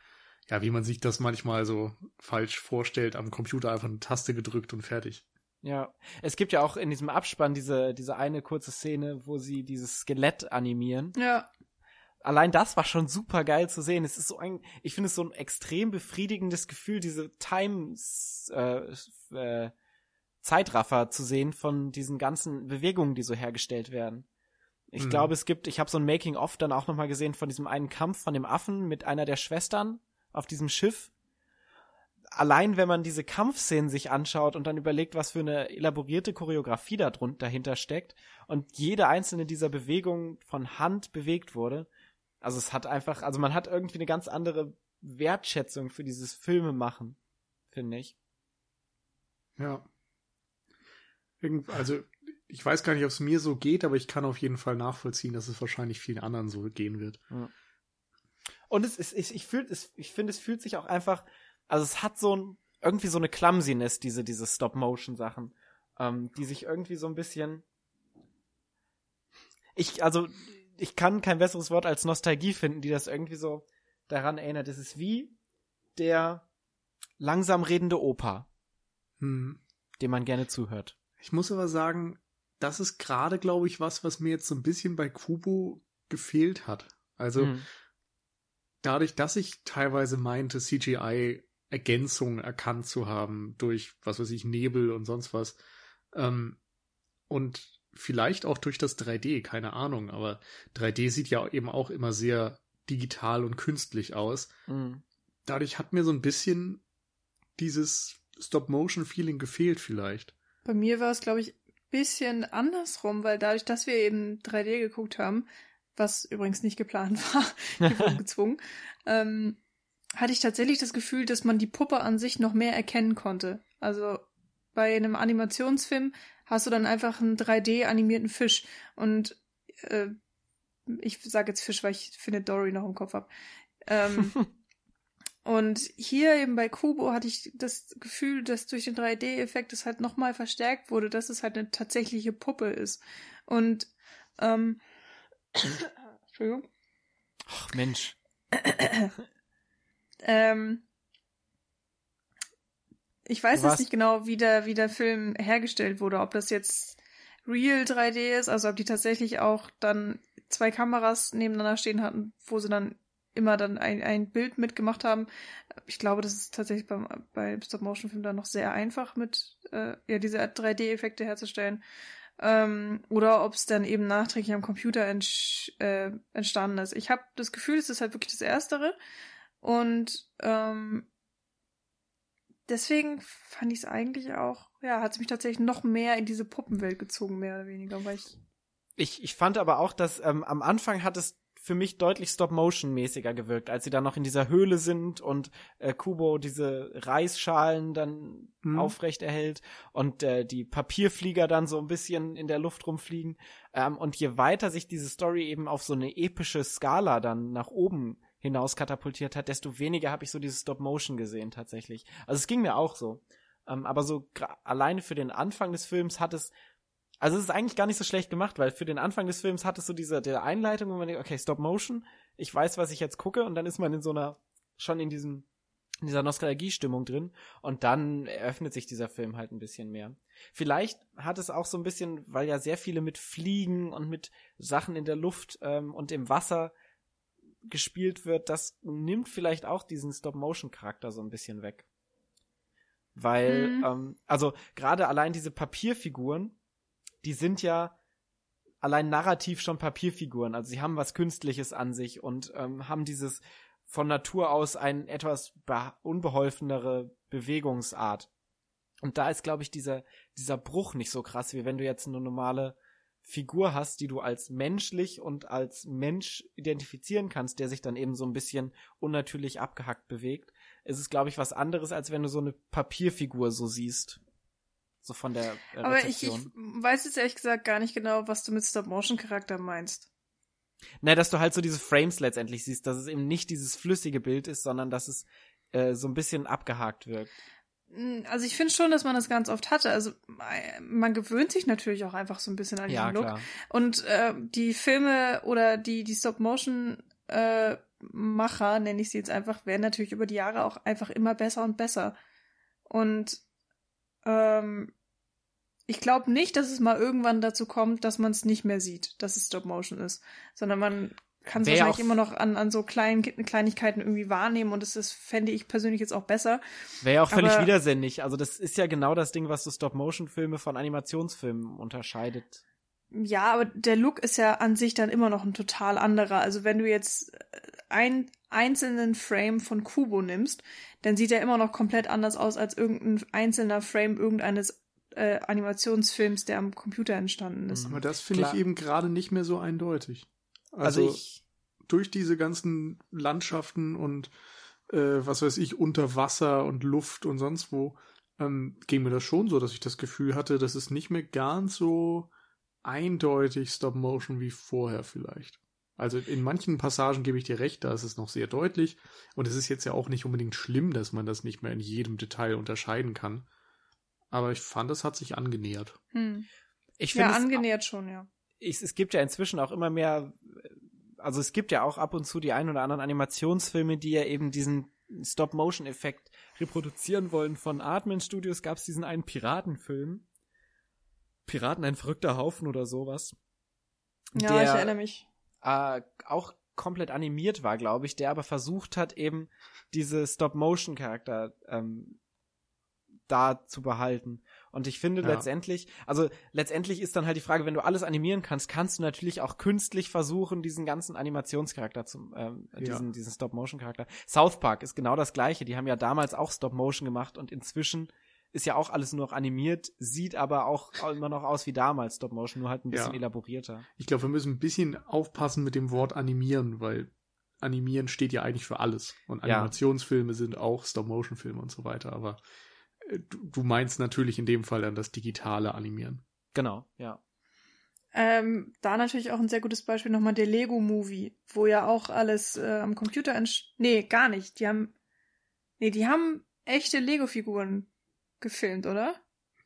ja, wie man sich das manchmal so falsch vorstellt, am Computer einfach eine Taste gedrückt und fertig. Ja, es gibt ja auch in diesem Abspann diese, diese eine kurze Szene, wo sie dieses Skelett animieren. Ja. Allein das war schon super geil zu sehen. Es ist so ein, ich finde es so ein extrem befriedigendes Gefühl, diese Times, äh, äh, Zeitraffer zu sehen von diesen ganzen Bewegungen, die so hergestellt werden. Ich Mhm. glaube, es gibt, ich habe so ein Making-of dann auch nochmal gesehen von diesem einen Kampf von dem Affen mit einer der Schwestern auf diesem Schiff. Allein wenn man diese Kampfszenen sich anschaut und dann überlegt, was für eine elaborierte Choreografie da drun- dahinter steckt und jede einzelne dieser Bewegungen von Hand bewegt wurde. Also es hat einfach, also man hat irgendwie eine ganz andere Wertschätzung für dieses Filmemachen, finde ich. Ja. Irgend, also, ich weiß gar nicht, ob es mir so geht, aber ich kann auf jeden Fall nachvollziehen, dass es wahrscheinlich vielen anderen so gehen wird. Und es ist, ich, ich, ich finde, es fühlt sich auch einfach, also es hat so ein, irgendwie so eine Clumsiness, diese, diese Stop-Motion-Sachen, ähm, die sich irgendwie so ein bisschen, ich, also, ich kann kein besseres Wort als Nostalgie finden, die das irgendwie so daran erinnert. Es ist wie der langsam redende Opa, Hm. dem man gerne zuhört. Ich muss aber sagen, das ist gerade, glaube ich, was, was mir jetzt so ein bisschen bei Kubo gefehlt hat. Also, Mhm. dadurch, dass ich teilweise meinte, CGI-Ergänzungen erkannt zu haben durch, was weiß ich, Nebel und sonst was, ähm, und vielleicht auch durch das 3D, keine Ahnung, aber 3D sieht ja eben auch immer sehr digital und künstlich aus. Mhm. Dadurch hat mir so ein bisschen dieses Stop-Motion-Feeling gefehlt vielleicht. Bei mir war es, glaube ich, bisschen andersrum, weil dadurch, dass wir eben 3D geguckt haben, was übrigens nicht geplant war, wurden gezwungen, ähm, hatte ich tatsächlich das Gefühl, dass man die Puppe an sich noch mehr erkennen konnte. Also bei einem Animationsfilm hast du dann einfach einen 3D-animierten Fisch und äh, ich sage jetzt Fisch, weil ich finde Dory noch im Kopf habe. Ähm, und hier eben bei Kubo hatte ich das Gefühl, dass durch den 3D-Effekt es halt nochmal verstärkt wurde, dass es halt eine tatsächliche Puppe ist. Und ähm, Entschuldigung. Ach, Mensch. Ähm, ich weiß jetzt nicht genau, wie der, wie der Film hergestellt wurde, ob das jetzt real 3D ist, also ob die tatsächlich auch dann zwei Kameras nebeneinander stehen hatten, wo sie dann immer dann ein, ein Bild mitgemacht haben. Ich glaube, das ist tatsächlich beim, bei Stop-Motion-Filmen dann noch sehr einfach mit äh, ja, diese 3D-Effekte herzustellen. Ähm, oder ob es dann eben nachträglich am Computer entsch äh, entstanden ist. Ich habe das Gefühl, es ist halt wirklich das Erstere. Und ähm, deswegen fand ich es eigentlich auch, ja, hat es mich tatsächlich noch mehr in diese Puppenwelt gezogen, mehr oder weniger, weil ich. Ich, ich fand aber auch, dass ähm, am Anfang hat es für mich deutlich Stop-Motion-mäßiger gewirkt, als sie dann noch in dieser Höhle sind und äh, Kubo diese Reisschalen dann Mhm. aufrecht erhält und äh, die Papierflieger dann so ein bisschen in der Luft rumfliegen. Ähm, und je weiter sich diese Story eben auf so eine epische Skala dann nach oben hinaus katapultiert hat, desto weniger habe ich so dieses Stop-Motion gesehen tatsächlich. Also es ging mir auch so. Ähm, aber so alleine für den Anfang des Films hat es also es ist eigentlich gar nicht so schlecht gemacht, weil für den Anfang des Films hat es so diese der Einleitung, wo man denkt, okay, Stop Motion, ich weiß, was ich jetzt gucke, und dann ist man in so einer, schon in diesem, in dieser Nostalgiestimmung drin, und dann eröffnet sich dieser Film halt ein bisschen mehr. Vielleicht hat es auch so ein bisschen, weil ja sehr viele mit Fliegen und mit Sachen in der Luft ähm, und im Wasser gespielt wird, das nimmt vielleicht auch diesen Stop-Motion-Charakter so ein bisschen weg. Weil, Mhm. ähm, also gerade allein diese Papierfiguren, die sind ja allein narrativ schon Papierfiguren. Also sie haben was Künstliches an sich und ähm, haben dieses von Natur aus ein etwas be- unbeholfenere Bewegungsart. Und da ist, glaube ich, dieser, dieser Bruch nicht so krass, wie wenn du jetzt eine normale Figur hast, die du als menschlich und als Mensch identifizieren kannst, der sich dann eben so ein bisschen unnatürlich abgehackt bewegt. Es ist, glaube ich, was anderes, als wenn du so eine Papierfigur so siehst. So von der äh, Aber ich, ich weiß jetzt ehrlich gesagt gar nicht genau, was du mit Stop-Motion-Charakter meinst. Na, dass du halt so diese Frames letztendlich siehst, dass es eben nicht dieses flüssige Bild ist, sondern dass es äh, so ein bisschen abgehakt wirkt. Mm, Also ich finde schon, dass man das ganz oft hatte. Also äh, man gewöhnt sich natürlich auch einfach so ein bisschen an diesen Ja, Look. klar. Und äh, die Filme oder die, die Stop-Motion-Macher, nenne ich sie jetzt einfach, werden natürlich über die Jahre auch einfach immer besser und besser. Und ähm, ich glaube nicht, dass es mal irgendwann dazu kommt, dass man es nicht mehr sieht, dass es Stop Motion ist, sondern man kann es wahrscheinlich immer noch an, an so kleinen Kleinigkeiten irgendwie wahrnehmen und das ist, fände ich persönlich jetzt auch besser. Wäre ja auch völlig Aber, widersinnig. Also das ist ja genau das Ding, was so Stop-Motion-Filme von Animationsfilmen unterscheidet. Ja, aber der Look ist ja an sich dann immer noch ein total anderer. Also wenn du jetzt einen einzelnen Frame von Kubo nimmst, dann sieht er immer noch komplett anders aus als irgendein einzelner Frame irgendeines äh, Animationsfilms, der am Computer entstanden ist. Aber das finde ich eben gerade nicht mehr so eindeutig. Also, also ich, durch diese ganzen Landschaften und äh, was weiß ich, unter Wasser und Luft und sonst wo, ähm, ging mir das schon so, dass ich das Gefühl hatte, dass es nicht mehr ganz so eindeutig Stop Motion wie vorher vielleicht. Also in manchen Passagen gebe ich dir recht, da ist es noch sehr deutlich. Und es ist jetzt ja auch nicht unbedingt schlimm, dass man das nicht mehr in jedem Detail unterscheiden kann. Aber ich fand, es hat sich angenähert. Hm. Ich ja, angenähert schon, ja ich, es gibt ja inzwischen auch immer mehr, also es gibt ja auch ab und zu die ein oder anderen Animationsfilme, die ja eben diesen Stop-Motion-Effekt reproduzieren wollen. Von Artman Studios gab es diesen einen Piratenfilm. Piraten, ein verrückter Haufen oder sowas. Ja, der, ich erinnere mich. Äh, auch komplett animiert war, glaube ich, der aber versucht hat, eben diese Stop-Motion-Charakter ähm, da zu behalten. Und ich finde ja. letztendlich, also letztendlich ist dann halt die Frage, wenn du alles animieren kannst, kannst du natürlich auch künstlich versuchen, diesen ganzen Animationscharakter zu, ähm, diesen, ja. diesen Stop-Motion-Charakter. South Park ist genau das gleiche. Die haben ja damals auch Stop-Motion gemacht und inzwischen ist ja auch alles nur noch animiert, sieht aber auch immer noch aus wie damals Stop-Motion, nur halt ein bisschen ja. elaborierter. Ich glaube, wir müssen ein bisschen aufpassen mit dem Wort animieren, weil animieren steht ja eigentlich für alles. Und Animationsfilme sind auch Stop-Motion-Filme und so weiter, aber Du, du meinst natürlich in dem Fall dann das digitale Animieren. Genau, ja. Ähm, da natürlich auch ein sehr gutes Beispiel nochmal der Lego Movie, wo ja auch alles äh, am Computer entsteht. Nee, gar nicht. Die haben. Nee, die haben echte Lego-Figuren gefilmt, oder?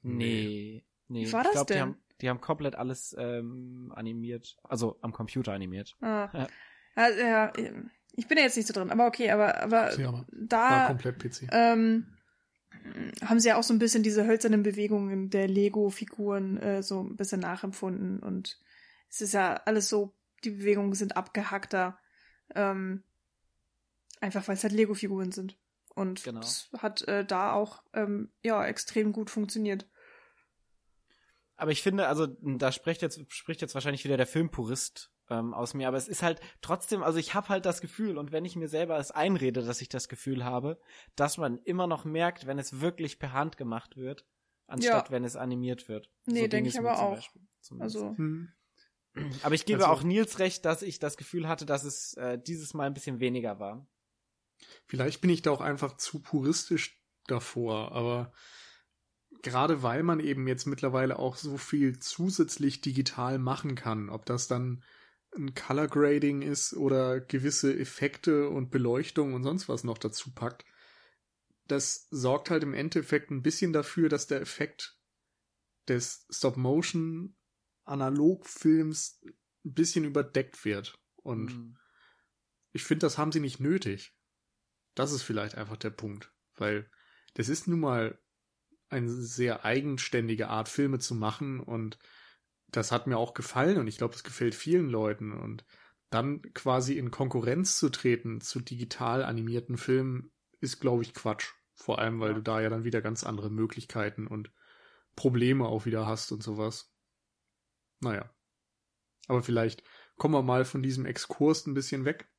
Nee. Nee. Wie war das ich glaub, denn? Die haben, die haben komplett alles ähm, animiert. Also am Computer animiert. Ah. Ja. Also, ja, ich bin ja jetzt nicht so drin, aber okay, aber, aber da. War komplett PC. Ähm, haben sie ja auch so ein bisschen diese hölzernen Bewegungen der Lego-Figuren äh, so ein bisschen nachempfunden und es ist ja alles so, die Bewegungen sind abgehackter, ähm, einfach weil es halt Lego-Figuren sind. Und genau. es hat äh, da auch ähm, ja extrem gut funktioniert. Aber ich finde, also da spricht jetzt spricht jetzt wahrscheinlich wieder der Filmpurist ähm, aus mir, aber es ist halt trotzdem, also ich habe halt das Gefühl und wenn ich mir selber es einrede, dass ich das Gefühl habe, dass man immer noch merkt, wenn es wirklich per Hand gemacht wird, anstatt ja. wenn es animiert wird. Nee, so denke ich aber auch. Beispiel, also hm. Aber ich gebe also, auch Nils recht, dass ich das Gefühl hatte, dass es äh, dieses Mal ein bisschen weniger war. Vielleicht bin ich da auch einfach zu puristisch davor, aber gerade weil man eben jetzt mittlerweile auch so viel zusätzlich digital machen kann, ob das dann ein Color Grading ist oder gewisse Effekte und Beleuchtung und sonst was noch dazu packt, das sorgt halt im Endeffekt ein bisschen dafür, dass der Effekt des Stop-Motion Analogfilms ein bisschen überdeckt wird. Und mhm. ich finde, das haben sie nicht nötig. Das ist vielleicht einfach der Punkt. Weil das ist nun mal eine sehr eigenständige Art, Filme zu machen und das hat mir auch gefallen und ich glaube, es gefällt vielen Leuten. Und dann quasi in Konkurrenz zu treten zu digital animierten Filmen ist, glaube ich, Quatsch. Vor allem, weil ja. du da ja dann wieder ganz andere Möglichkeiten und Probleme auch wieder hast und sowas. Naja. Aber vielleicht kommen wir mal von diesem Exkurs ein bisschen weg.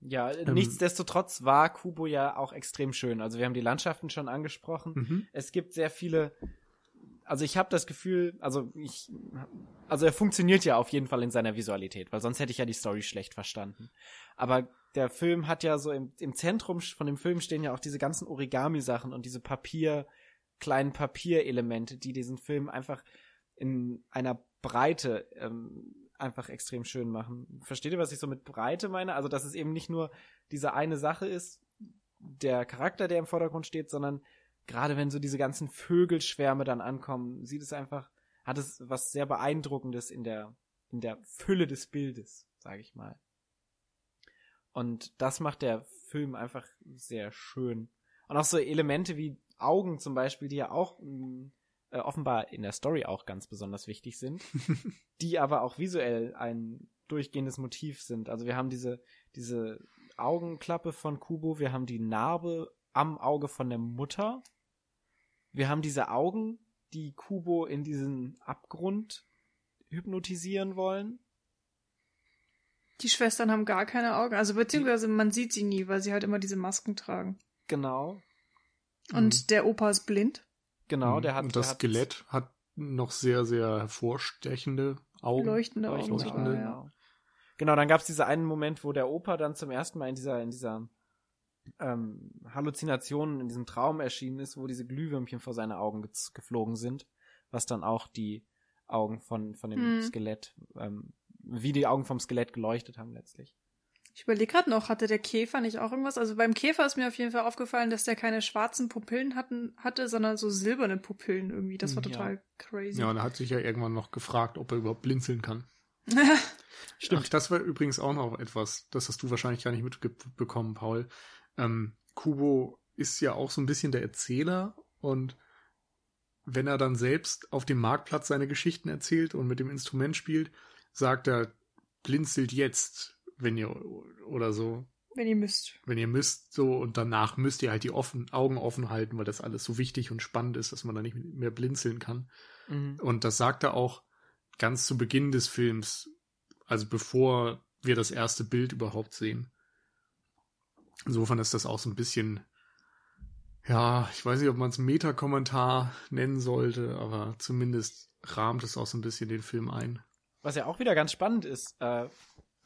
Ja, ähm, nichtsdestotrotz war Kubo ja auch extrem schön. Also wir haben die Landschaften schon angesprochen. Mhm. Es gibt sehr viele also ich habe das Gefühl, also ich, also er funktioniert ja auf jeden Fall in seiner Visualität, weil sonst hätte ich ja die Story schlecht verstanden. Aber der Film hat ja so im, im Zentrum von dem Film stehen ja auch diese ganzen Origami-Sachen und diese Papier, kleinen Papierelemente, die diesen Film einfach in einer Breite ähm, einfach extrem schön machen. Versteht ihr, was ich so mit Breite meine? Also, dass es eben nicht nur diese eine Sache ist, der Charakter, der im Vordergrund steht, sondern gerade wenn so diese ganzen Vögelschwärme dann ankommen, sieht es einfach, hat es was sehr beeindruckendes in der, in der Fülle des Bildes, sage ich mal. Und das macht der Film einfach sehr schön. Und auch so Elemente wie Augen zum Beispiel, die ja auch mm, äh, offenbar in der Story auch ganz besonders wichtig sind, die aber auch visuell ein durchgehendes Motiv sind. Also wir haben diese, diese Augenklappe von Kubo, wir haben die Narbe am Auge von der Mutter, wir haben diese Augen, die Kubo in diesen Abgrund hypnotisieren wollen. Die Schwestern haben gar keine Augen, also beziehungsweise man sieht sie nie, weil sie halt immer diese Masken tragen. Genau. Und Mhm. der Opa ist blind. Genau, der hat. Und das der hat Skelett hat noch sehr, sehr hervorstechende Augen. Leuchtende Augen. Leuchtende, ja. Genau. Genau, dann gab es diesen einen Moment, wo der Opa dann zum ersten Mal in dieser, in dieser ähm, Halluzination, in diesem Traum erschienen ist, wo diese Glühwürmchen vor seine Augen ge geflogen sind, was dann auch die Augen von, von dem Hm. Skelett, ähm, wie die Augen vom Skelett geleuchtet haben letztlich. Ich überlege gerade noch, hatte der Käfer nicht auch irgendwas? Also beim Käfer ist mir auf jeden Fall aufgefallen, dass der keine schwarzen Pupillen hatten, hatte, sondern so silberne Pupillen irgendwie. Das war Ja. total crazy. Ja, und er hat sich ja irgendwann noch gefragt, ob er überhaupt blinzeln kann. Stimmt. Ach, das war übrigens auch noch etwas, das hast du wahrscheinlich gar nicht mitbekommen, Paul. Ähm, Kubo ist ja auch so ein bisschen der Erzähler und wenn er dann selbst auf dem Marktplatz seine Geschichten erzählt und mit dem Instrument spielt, sagt er, blinzelt jetzt, wenn ihr oder so, Wenn ihr müsst. wenn ihr müsst, so und danach müsst ihr halt die offen, Augen offen halten, weil das alles so wichtig und spannend ist, dass man da nicht mehr blinzeln kann. Mhm. Und das sagt er auch ganz zu Beginn des Films, also bevor wir das erste Bild überhaupt sehen. Insofern ist das auch so ein bisschen, ja, ich weiß nicht, ob man es Meta-Kommentar nennen sollte, aber zumindest rahmt es auch so ein bisschen den Film ein. Was ja auch wieder ganz spannend ist, äh,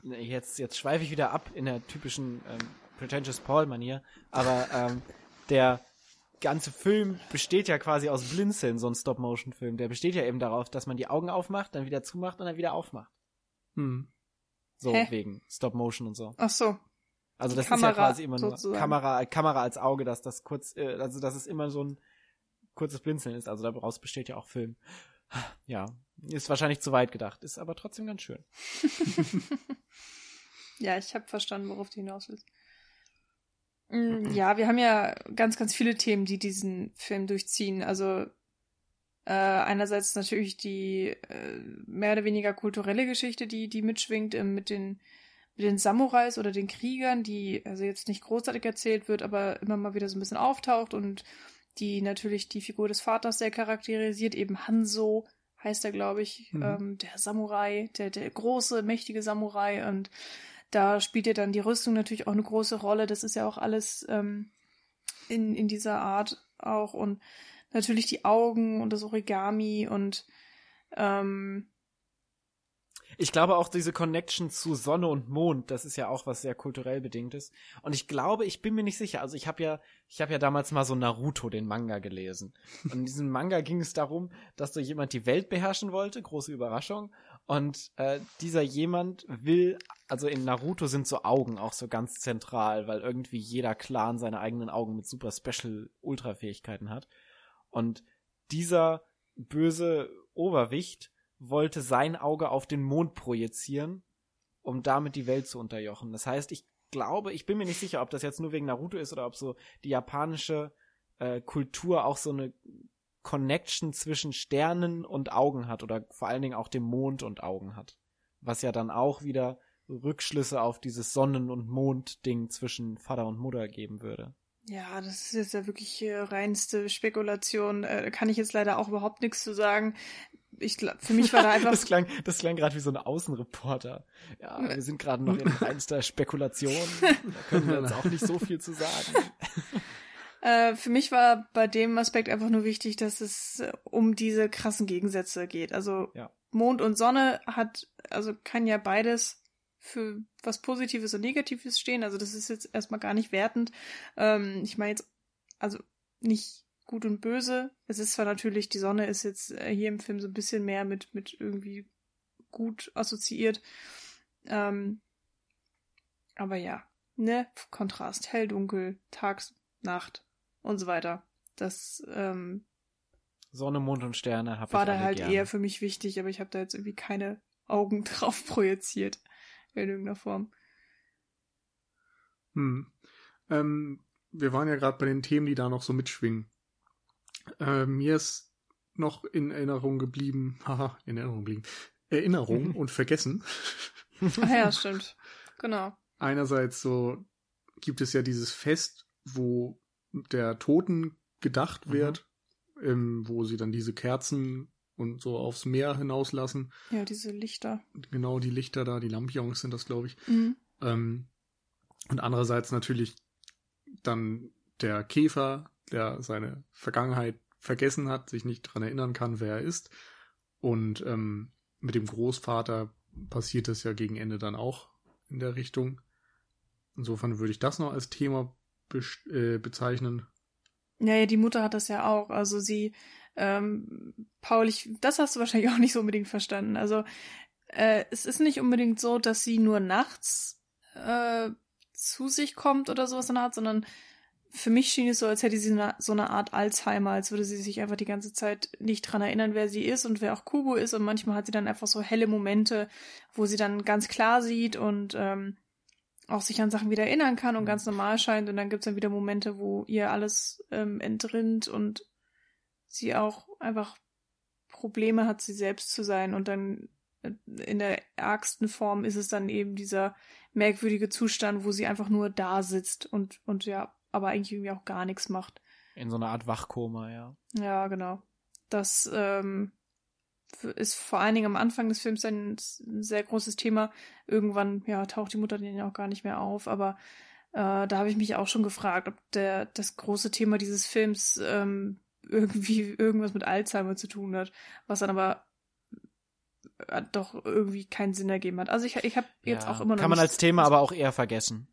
jetzt, jetzt schweife ich wieder ab in der typischen ähm, Pretentious Paul-Manier, aber ähm, der ganze Film besteht ja quasi aus Blinzeln, so ein Stop-Motion-Film. Der besteht ja eben darauf, dass man die Augen aufmacht, dann wieder zumacht und dann wieder aufmacht. Hm. So Hä? wegen Stop-Motion und so. Ach so. Also das ist ja Kamera quasi immer nur sozusagen. Kamera, Kamera als Auge, dass das kurz, äh, also dass es immer so ein kurzes Blinzeln ist. Also daraus besteht ja auch Film. Ja, ist wahrscheinlich zu weit gedacht, ist aber trotzdem ganz schön. Ja, ich habe verstanden, worauf du hinaus willst. Mm, Ja, wir haben ja ganz, ganz viele Themen, die diesen Film durchziehen. Also äh, einerseits natürlich die äh, mehr oder weniger kulturelle Geschichte, die die mitschwingt äh, mit den mit den Samurais oder den Kriegern, die also jetzt nicht großartig erzählt wird, aber immer mal wieder so ein bisschen auftaucht und die natürlich die Figur des Vaters sehr charakterisiert, eben Hanzo heißt er, glaube ich, Mhm. ähm, der Samurai, der, der große, mächtige Samurai und da spielt ja dann die Rüstung natürlich auch eine große Rolle. Das ist ja auch alles ähm, in, in dieser Art auch. Und natürlich die Augen und das Origami und ähm, Ich glaube auch diese Connection zu Sonne und Mond, das ist ja auch was sehr kulturell bedingtes. Und ich glaube, ich bin mir nicht sicher. Also ich habe ja, ich habe ja damals mal so Naruto, den Manga gelesen. Und in diesem Manga ging es darum, dass so jemand die Welt beherrschen wollte, große Überraschung. Und äh, dieser jemand will, also in Naruto sind so Augen auch so ganz zentral, weil irgendwie jeder Clan seine eigenen Augen mit super Special Ultra-Fähigkeiten hat. Und dieser böse Oberwicht wollte sein Auge auf den Mond projizieren, um damit die Welt zu unterjochen. Das heißt, ich glaube, ich bin mir nicht sicher, ob das jetzt nur wegen Naruto ist oder ob so die japanische äh, Kultur auch so eine Connection zwischen Sternen und Augen hat oder vor allen Dingen auch dem Mond und Augen hat. Was ja dann auch wieder Rückschlüsse auf dieses Sonnen- und Mond-Ding zwischen Vater und Mutter geben würde. ja, das ist jetzt ja wirklich äh, reinste Spekulation. Äh, kann ich jetzt leider auch überhaupt nichts zu sagen. Ich glaub, für mich war da einfach Das klang, das klang gerade wie so ein Außenreporter. Ja, wir sind gerade noch in reinster Spekulation. Da können wir jetzt auch nicht so viel zu sagen. Äh, für mich war bei dem Aspekt einfach nur wichtig, dass es äh, um diese krassen Gegensätze geht. Also Ja. Mond und Sonne hat, also kann ja beides für was Positives und Negatives stehen. Also das ist jetzt erstmal gar nicht wertend. Ähm, ich meine jetzt, also nicht gut und böse. Es ist zwar natürlich, die Sonne ist jetzt äh, hier im Film so ein bisschen mehr mit, mit irgendwie gut assoziiert. Ähm, aber ja, ne, Kontrast, hell, dunkel, tags, Nacht und so weiter. Das ähm, Sonne, Mond und Sterne habe ich war da halt gerne. eher für mich wichtig, aber ich habe da jetzt irgendwie keine Augen drauf projiziert in irgendeiner Form. Hm. Ähm, wir waren ja gerade bei den Themen, die da noch so mitschwingen. Äh, mir ist noch in Erinnerung geblieben. Haha, in Erinnerung geblieben. Erinnerung und vergessen. Ach ja, stimmt. Genau. Einerseits so gibt es ja dieses Fest, wo der Toten gedacht Mhm. wird, ähm, wo sie dann diese Kerzen und so aufs Meer hinauslassen. Ja, diese Lichter. Genau die Lichter da, die Lampions sind das, glaube ich. Mhm. Ähm, und andererseits natürlich dann der Käfer, der seine Vergangenheit vergessen hat, sich nicht dran erinnern kann, wer er ist. Und ähm, mit dem Großvater passiert das ja gegen Ende dann auch in der Richtung. Insofern würde ich das noch als Thema bes- äh, bezeichnen. Ja, ja, die Mutter hat das ja auch. Also sie, ähm, Paul, ich, das hast du wahrscheinlich auch nicht so unbedingt verstanden. Also äh, es ist nicht unbedingt so, dass sie nur nachts äh, zu sich kommt oder sowas in der Art, sondern für mich schien es so, als hätte sie eine, so eine Art Alzheimer, als würde sie sich einfach die ganze Zeit nicht dran erinnern, wer sie ist und wer auch Kubo ist. Und manchmal hat sie dann einfach so helle Momente, wo sie dann ganz klar sieht und ähm, auch sich an Sachen wieder erinnern kann und ganz normal scheint. Und dann gibt's dann wieder Momente, wo ihr alles ähm, entrinnt und sie auch einfach Probleme hat, sie selbst zu sein. Und dann äh, in der ärgsten Form ist es dann eben dieser merkwürdige Zustand, wo sie einfach nur da sitzt und, und ja, aber eigentlich irgendwie auch gar nichts macht. In so einer Art Wachkoma, ja. Ja, genau. Das ähm, ist vor allen Dingen am Anfang des Films ein, sehr großes Thema. Irgendwann, ja, taucht die Mutter ja auch gar nicht mehr auf, aber äh, da habe ich mich auch schon gefragt, ob der das große Thema dieses Films ähm, irgendwie irgendwas mit Alzheimer zu tun hat, was dann aber äh, doch irgendwie keinen Sinn ergeben hat. Also ich, ich habe jetzt ja. auch immer noch Kann man als Thema aber auch eher vergessen.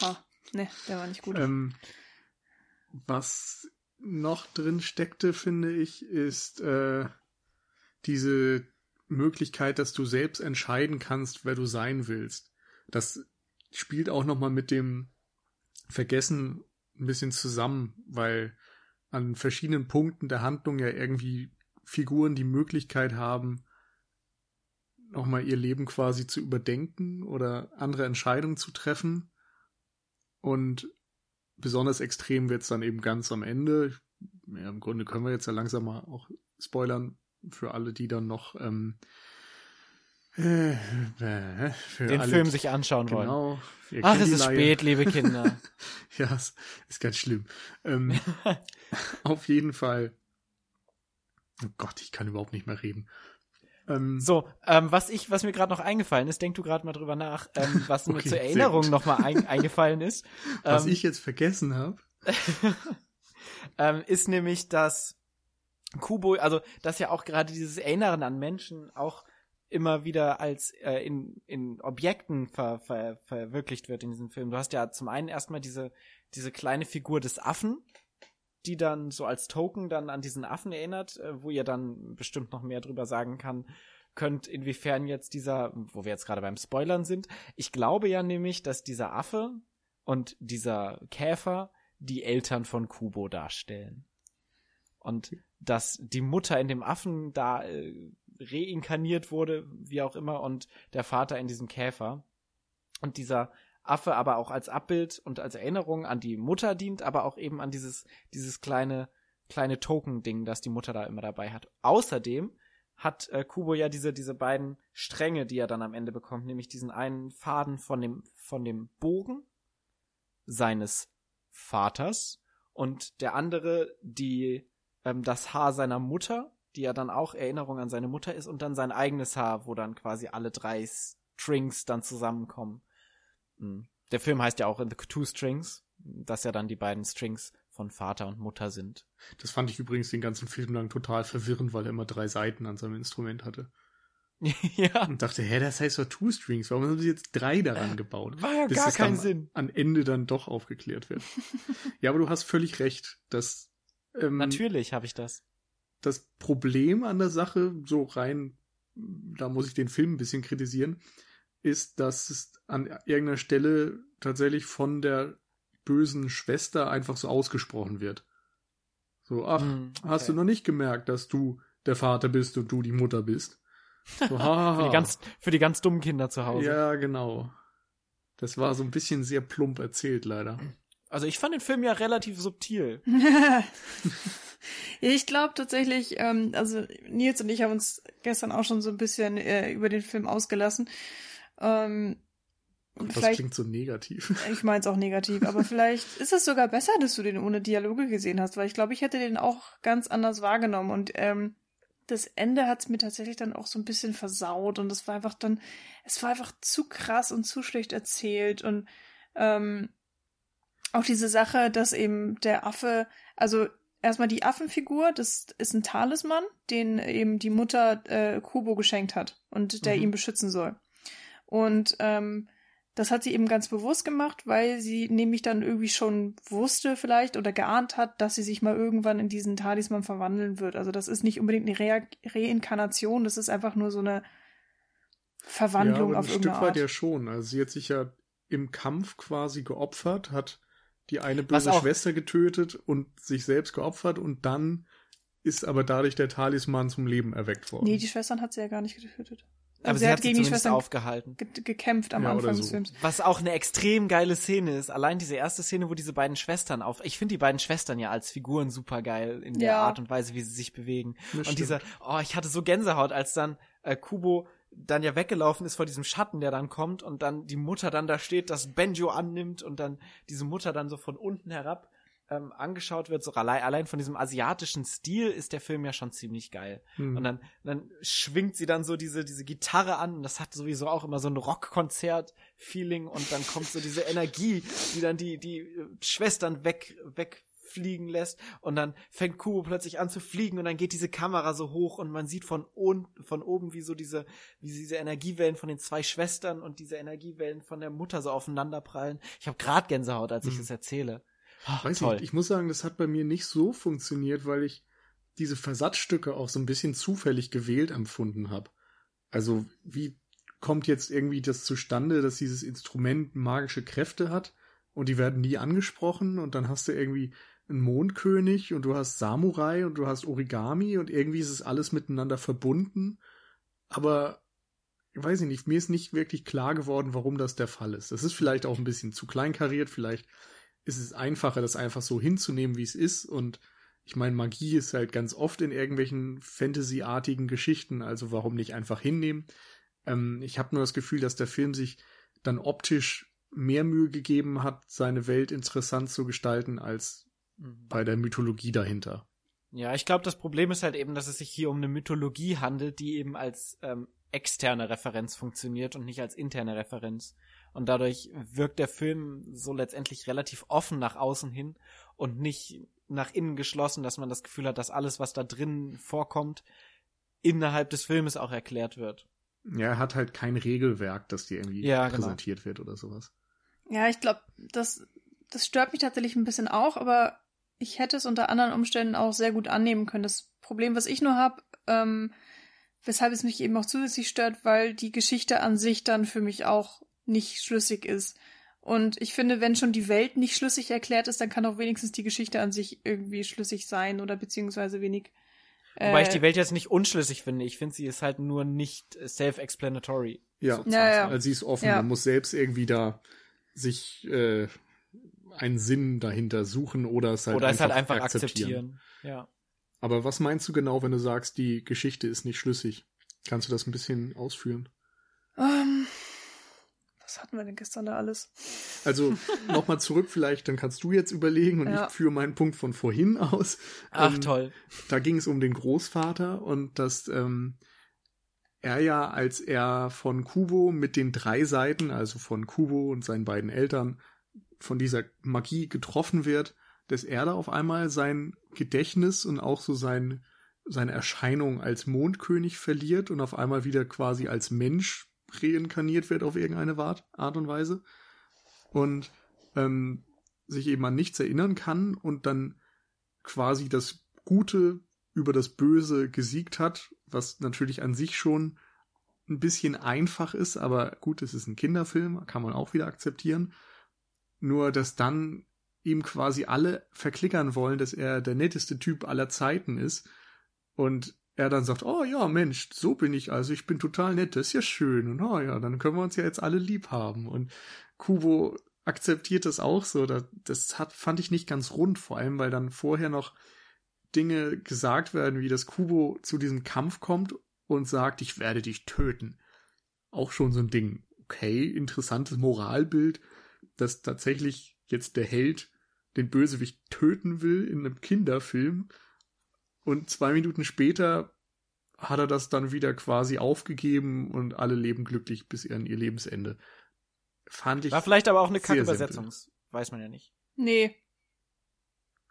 Ha, ne, der war nicht gut. Ähm, was noch drin steckte, finde ich, ist äh, diese Möglichkeit, dass du selbst entscheiden kannst, wer du sein willst. Das spielt auch noch mal mit dem Vergessen ein bisschen zusammen, weil an verschiedenen Punkten der Handlung ja irgendwie Figuren die Möglichkeit haben, nochmal ihr Leben quasi zu überdenken oder andere Entscheidungen zu treffen. Und besonders extrem wird's dann eben ganz am Ende. Ja, Im Grunde können wir jetzt ja langsam mal auch spoilern für alle, die dann noch ähm, äh, äh, für Den alle, Film sich anschauen wollen. Genau. Ihr Ach, es ist Leier. spät, liebe Kinder. Ja, es ist ganz schlimm. Ähm, auf jeden Fall. Oh Gott, ich kann überhaupt nicht mehr reden. Ähm, So, ähm, was ich, was mir gerade noch eingefallen ist, denk du gerade mal drüber nach, ähm, was mir Okay, zur sehr Erinnerung gut. noch mal ein, eingefallen ist. was ähm, ich jetzt vergessen habe. ähm, ist nämlich, dass Kubo, also dass ja auch gerade dieses Erinnern an Menschen auch immer wieder als äh, in, in Objekten ver, ver, verwirklicht wird in diesem Film. Du hast ja zum einen erstmal diese, diese kleine Figur des Affen, die dann so als Token dann an diesen Affen erinnert, äh, wo ihr dann bestimmt noch mehr drüber sagen kann, könnt, inwiefern jetzt dieser, wo wir jetzt gerade beim Spoilern sind, ich glaube ja nämlich, dass dieser Affe und dieser Käfer die Eltern von Kubo darstellen. Und dass die Mutter in dem Affen da äh, reinkarniert wurde, wie auch immer, und der Vater in diesem Käfer. Und dieser Affe aber auch als Abbild und als Erinnerung an die Mutter dient, aber auch eben an dieses, dieses kleine, kleine Token-Ding, das die Mutter da immer dabei hat. Außerdem hat äh, Kubo ja diese, diese beiden Stränge, die er dann am Ende bekommt, nämlich diesen einen Faden von dem, von dem Bogen seines Vaters und der andere die ähm, das Haar seiner Mutter, die ja dann auch Erinnerung an seine Mutter ist und dann sein eigenes Haar, wo dann quasi alle drei Strings dann zusammenkommen. Mhm. Der Film heißt ja auch In the Two Strings, dass ja dann die beiden Strings von Vater und Mutter sind. Das fand ich übrigens den ganzen Film lang total verwirrend, weil er immer drei Seiten an seinem Instrument hatte. ja, Und dachte, hä, das heißt doch Two Strings. Warum haben sie jetzt drei daran gebaut? war ja Bis gar dann Sinn. An Ende dann doch aufgeklärt wird. ja, aber du hast völlig recht. Das, ähm, Natürlich habe ich das. das Problem an der Sache, so rein, da muss ich den Film ein bisschen kritisieren, ist, dass es an irgendeiner Stelle tatsächlich von der bösen Schwester einfach so ausgesprochen wird. So, ach, Hm, hast okay. du noch nicht gemerkt, dass du der Vater bist und du die Mutter bist? So, ha, Für die ganz, für die ganz dummen Kinder zu Hause. Ja, genau. Das war so ein bisschen sehr plump erzählt, leider. Also ich fand den Film ja relativ subtil. Ich glaube tatsächlich, ähm, also Nils und ich haben uns gestern auch schon so ein bisschen äh, über den Film ausgelassen. Ähm, das klingt so negativ. Ich meine es auch negativ, aber vielleicht ist es sogar besser, dass du den ohne Dialoge gesehen hast, weil ich glaube, ich hätte den auch ganz anders wahrgenommen und ähm, das Ende hat es mir tatsächlich dann auch so ein bisschen versaut und es war einfach dann, es war einfach zu krass und zu schlecht erzählt und ähm, auch diese Sache, dass eben der Affe, also erstmal die Affenfigur, das ist ein Talisman, den eben die Mutter äh, Kubo geschenkt hat und der mhm. ihn beschützen soll. Und ähm, das hat sie eben ganz bewusst gemacht, weil sie nämlich dann irgendwie schon wusste vielleicht oder geahnt hat, dass sie sich mal irgendwann in diesen Talisman verwandeln wird. Also das ist nicht unbedingt eine Re Reinkarnation, das ist einfach nur so eine Verwandlung ja, aber auf irgendeine Stück Art. weit ja schon. Also sie hat sich ja im Kampf quasi geopfert, hat die eine böse Schwester getötet und sich selbst geopfert und dann ist aber dadurch der Talisman zum Leben erweckt worden. Nee, die Schwestern hat sie ja gar nicht getötet. Aber sie, sie hat, gegen die Schwestern aufgehalten. Ge gekämpft am ja, Anfang so. des Films. Was auch eine extrem geile Szene ist. Allein diese erste Szene, wo diese beiden Schwestern auf. Ich finde die beiden Schwestern ja als Figuren super geil in der ja. Art und Weise, wie sie sich bewegen. Das und dieser, oh, ich hatte so Gänsehaut, als dann äh, Kubo dann ja weggelaufen ist vor diesem Schatten, der dann kommt und dann die Mutter dann da steht, das Benjo annimmt und dann diese Mutter dann so von unten herab ähm, angeschaut wird, so allein, allein von diesem asiatischen Stil ist der Film ja schon ziemlich geil. Mhm. Und dann, dann schwingt sie dann so diese, diese Gitarre an und das hat sowieso auch immer so ein Rockkonzert-Feeling und dann kommt so diese Energie, die dann die, die äh, Schwestern weg, weg fliegen lässt und dann fängt Kubo plötzlich an zu fliegen und dann geht diese Kamera so hoch und man sieht von, von oben, wie so diese, wie diese Energiewellen von den zwei Schwestern und diese Energiewellen von der Mutter so aufeinander prallen. Ich habe grad Gänsehaut, als ich mhm. das erzähle. Oh, Weiß toll. ich, ich muss sagen, das hat bei mir nicht so funktioniert, weil ich diese Versatzstücke auch so ein bisschen zufällig gewählt empfunden habe. Also wie kommt jetzt irgendwie das zustande, dass dieses Instrument magische Kräfte hat und die werden nie angesprochen und dann hast du irgendwie ein Mondkönig und du hast Samurai und du hast Origami und irgendwie ist es alles miteinander verbunden. Aber ich weiß nicht, mir ist nicht wirklich klar geworden, warum das der Fall ist. Das ist vielleicht auch ein bisschen zu kleinkariert, vielleicht ist es einfacher, das einfach so hinzunehmen, wie es ist. Und ich meine, Magie ist halt ganz oft in irgendwelchen Fantasy-artigen Geschichten, also warum nicht einfach hinnehmen? Ähm, ich habe nur das Gefühl, dass der Film sich dann optisch mehr Mühe gegeben hat, seine Welt interessant zu gestalten, als bei der Mythologie dahinter. Ja, ich glaube, das Problem ist halt eben, dass es sich hier um eine Mythologie handelt, die eben als ähm, externe Referenz funktioniert und nicht als interne Referenz. Und dadurch wirkt der Film so letztendlich relativ offen nach außen hin und nicht nach innen geschlossen, dass man das Gefühl hat, dass alles, was da drin vorkommt, innerhalb des Filmes auch erklärt wird. Ja, er hat halt kein Regelwerk, das dir irgendwie ja, genau. präsentiert genau. wird oder sowas. Ja, ich glaube, das, das stört mich tatsächlich ein bisschen auch, aber ich hätte es unter anderen Umständen auch sehr gut annehmen können. Das Problem, was ich nur habe, ähm, weshalb es mich eben auch zusätzlich stört, weil die Geschichte an sich dann für mich auch nicht schlüssig ist. Und ich finde, wenn schon die Welt nicht schlüssig erklärt ist, dann kann auch wenigstens die Geschichte an sich irgendwie schlüssig sein oder beziehungsweise wenig. Äh, Wobei ich die Welt jetzt nicht unschlüssig finde. Ich finde, sie ist halt nur nicht self-explanatory. Ja, ja, ja. Also sie ist offen. Ja. Man muss selbst irgendwie da sich äh, einen Sinn dahinter suchen oder es halt, oder einfach, es halt einfach akzeptieren. akzeptieren. Ja. Aber was meinst du genau, wenn du sagst, die Geschichte ist nicht schlüssig? Kannst du das ein bisschen ausführen? Was hatten wir denn gestern da alles? Also nochmal zurück vielleicht, dann kannst du jetzt überlegen und ja. ich führe meinen Punkt von vorhin aus. Ach ähm, toll. Da ging es um den Großvater und dass ähm, er ja, als er von Kubo mit den drei Seiten, also von Kubo und seinen beiden Eltern, von dieser Magie getroffen wird, dass er da auf einmal sein Gedächtnis und auch so sein, seine Erscheinung als Mondkönig verliert und auf einmal wieder quasi als Mensch reinkarniert wird auf irgendeine Art und Weise und ähm, sich eben an nichts erinnern kann und dann quasi das Gute über das Böse gesiegt hat, was natürlich an sich schon ein bisschen einfach ist, aber gut, es ist ein Kinderfilm, kann man auch wieder akzeptieren. Nur, dass dann ihm quasi alle verklickern wollen, dass er der netteste Typ aller Zeiten ist. Und er dann sagt, oh ja, Mensch, so bin ich also, ich bin total nett, das ist ja schön. Und oh ja, dann können wir uns ja jetzt alle lieb haben. Und Kubo akzeptiert das auch so. Das, hat, fand ich nicht ganz rund, vor allem, weil dann vorher noch Dinge gesagt werden, wie dass Kubo zu diesem Kampf kommt und sagt, ich werde dich töten. Auch schon so ein Ding. Okay, interessantes Moralbild, dass tatsächlich jetzt der Held den Bösewicht töten will in einem Kinderfilm. Und zwei Minuten später hat er das dann wieder quasi aufgegeben und alle leben glücklich bis an ihr Lebensende. Fand ich. War vielleicht aber auch eine sehr Kackübersetzung. Weiß man ja nicht. Nee.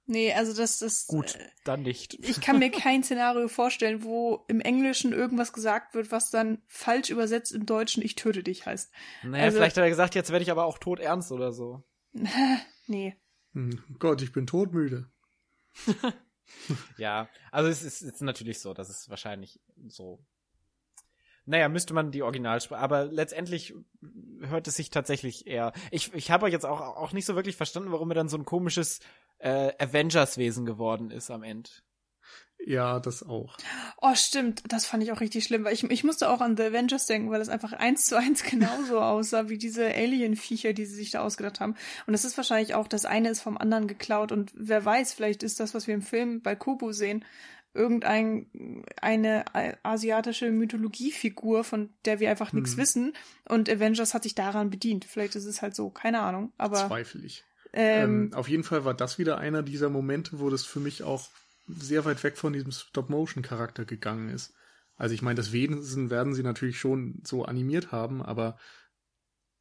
Nee, also das ist. Gut, Äh, dann nicht. ich kann mir kein Szenario vorstellen, wo im Englischen irgendwas gesagt wird, was dann falsch übersetzt im Deutschen ich töte dich heißt. Naja, also- vielleicht hat er gesagt, jetzt werde ich aber auch tot ernst oder so. nee. Hm, Gott, ich bin todmüde. Ja, also es ist, es ist natürlich so, dass es wahrscheinlich so. Naja, müsste man die Originalsprache, aber letztendlich hört es sich tatsächlich eher. Ich, ich habe jetzt auch, auch nicht so wirklich verstanden, warum er dann so ein komisches äh, Avengers-Wesen geworden ist am Ende. Ja, das auch. Oh, stimmt. Das fand ich auch richtig schlimm, weil ich, ich musste auch an The Avengers denken, weil es einfach eins zu eins genauso aussah wie diese Alien-Viecher, die sie sich da ausgedacht haben. Und das ist wahrscheinlich auch, das eine ist vom anderen geklaut und wer weiß, vielleicht ist das, was wir im Film bei Kubu sehen, irgendein eine asiatische Mythologiefigur, von der wir einfach nichts Hm. wissen. Und Avengers hat sich daran bedient. Vielleicht ist es halt so, keine Ahnung. Aber Zweifel ich. ähm, Ähm, auf jeden Fall war das wieder einer dieser Momente, wo das für mich auch sehr weit weg von diesem Stop-Motion-Charakter gegangen ist. Also ich meine, das Wesen werden sie natürlich schon so animiert haben, aber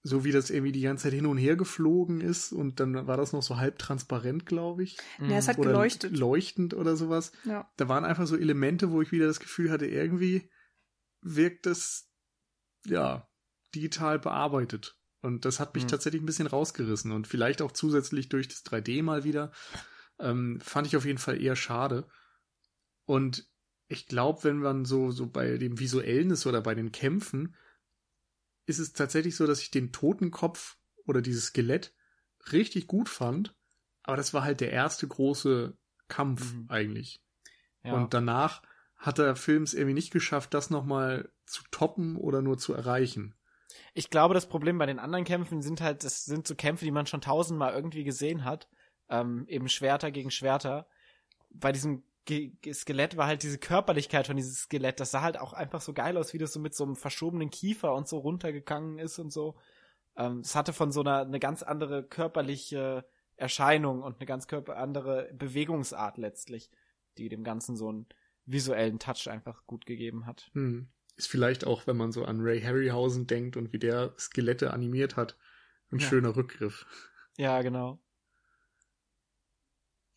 so wie das irgendwie die ganze Zeit hin und her geflogen ist und dann war das noch so halb transparent, glaube ich. ja, es hat Oder geleuchtet. leuchtend oder sowas. ja. Da waren einfach so Elemente, wo ich wieder das Gefühl hatte, irgendwie wirkt das, ja, digital bearbeitet. Und das hat mich Mhm. tatsächlich ein bisschen rausgerissen und vielleicht auch zusätzlich durch das 3D mal wieder. Ähm, fand ich auf jeden Fall eher schade. Und ich glaube, wenn man so, so bei dem Visuellen ist oder bei den Kämpfen, ist es tatsächlich so, dass ich den Totenkopf oder dieses Skelett richtig gut fand. Aber das war halt der erste große Kampf Mhm. eigentlich. Ja. Und danach hat der Film es irgendwie nicht geschafft, das nochmal zu toppen oder nur zu erreichen. Ich glaube, das Problem bei den anderen Kämpfen sind halt, das sind so Kämpfe, die man schon tausendmal irgendwie gesehen hat. Ähm, eben Schwerter gegen Schwerter. Bei diesem Ge Skelett war halt diese Körperlichkeit von dieses Skelett, das sah halt auch einfach so geil aus, wie das so mit so einem verschobenen Kiefer und so runtergegangen ist und so. Ähm, es hatte von so einer eine ganz andere körperliche Erscheinung und eine ganz andere Bewegungsart letztlich, die dem Ganzen so einen visuellen Touch einfach gut gegeben hat. Hm. Ist vielleicht auch, wenn man so an Ray Harryhausen denkt und wie der Skelette animiert hat, ein Ja. schöner Rückgriff. Ja, genau.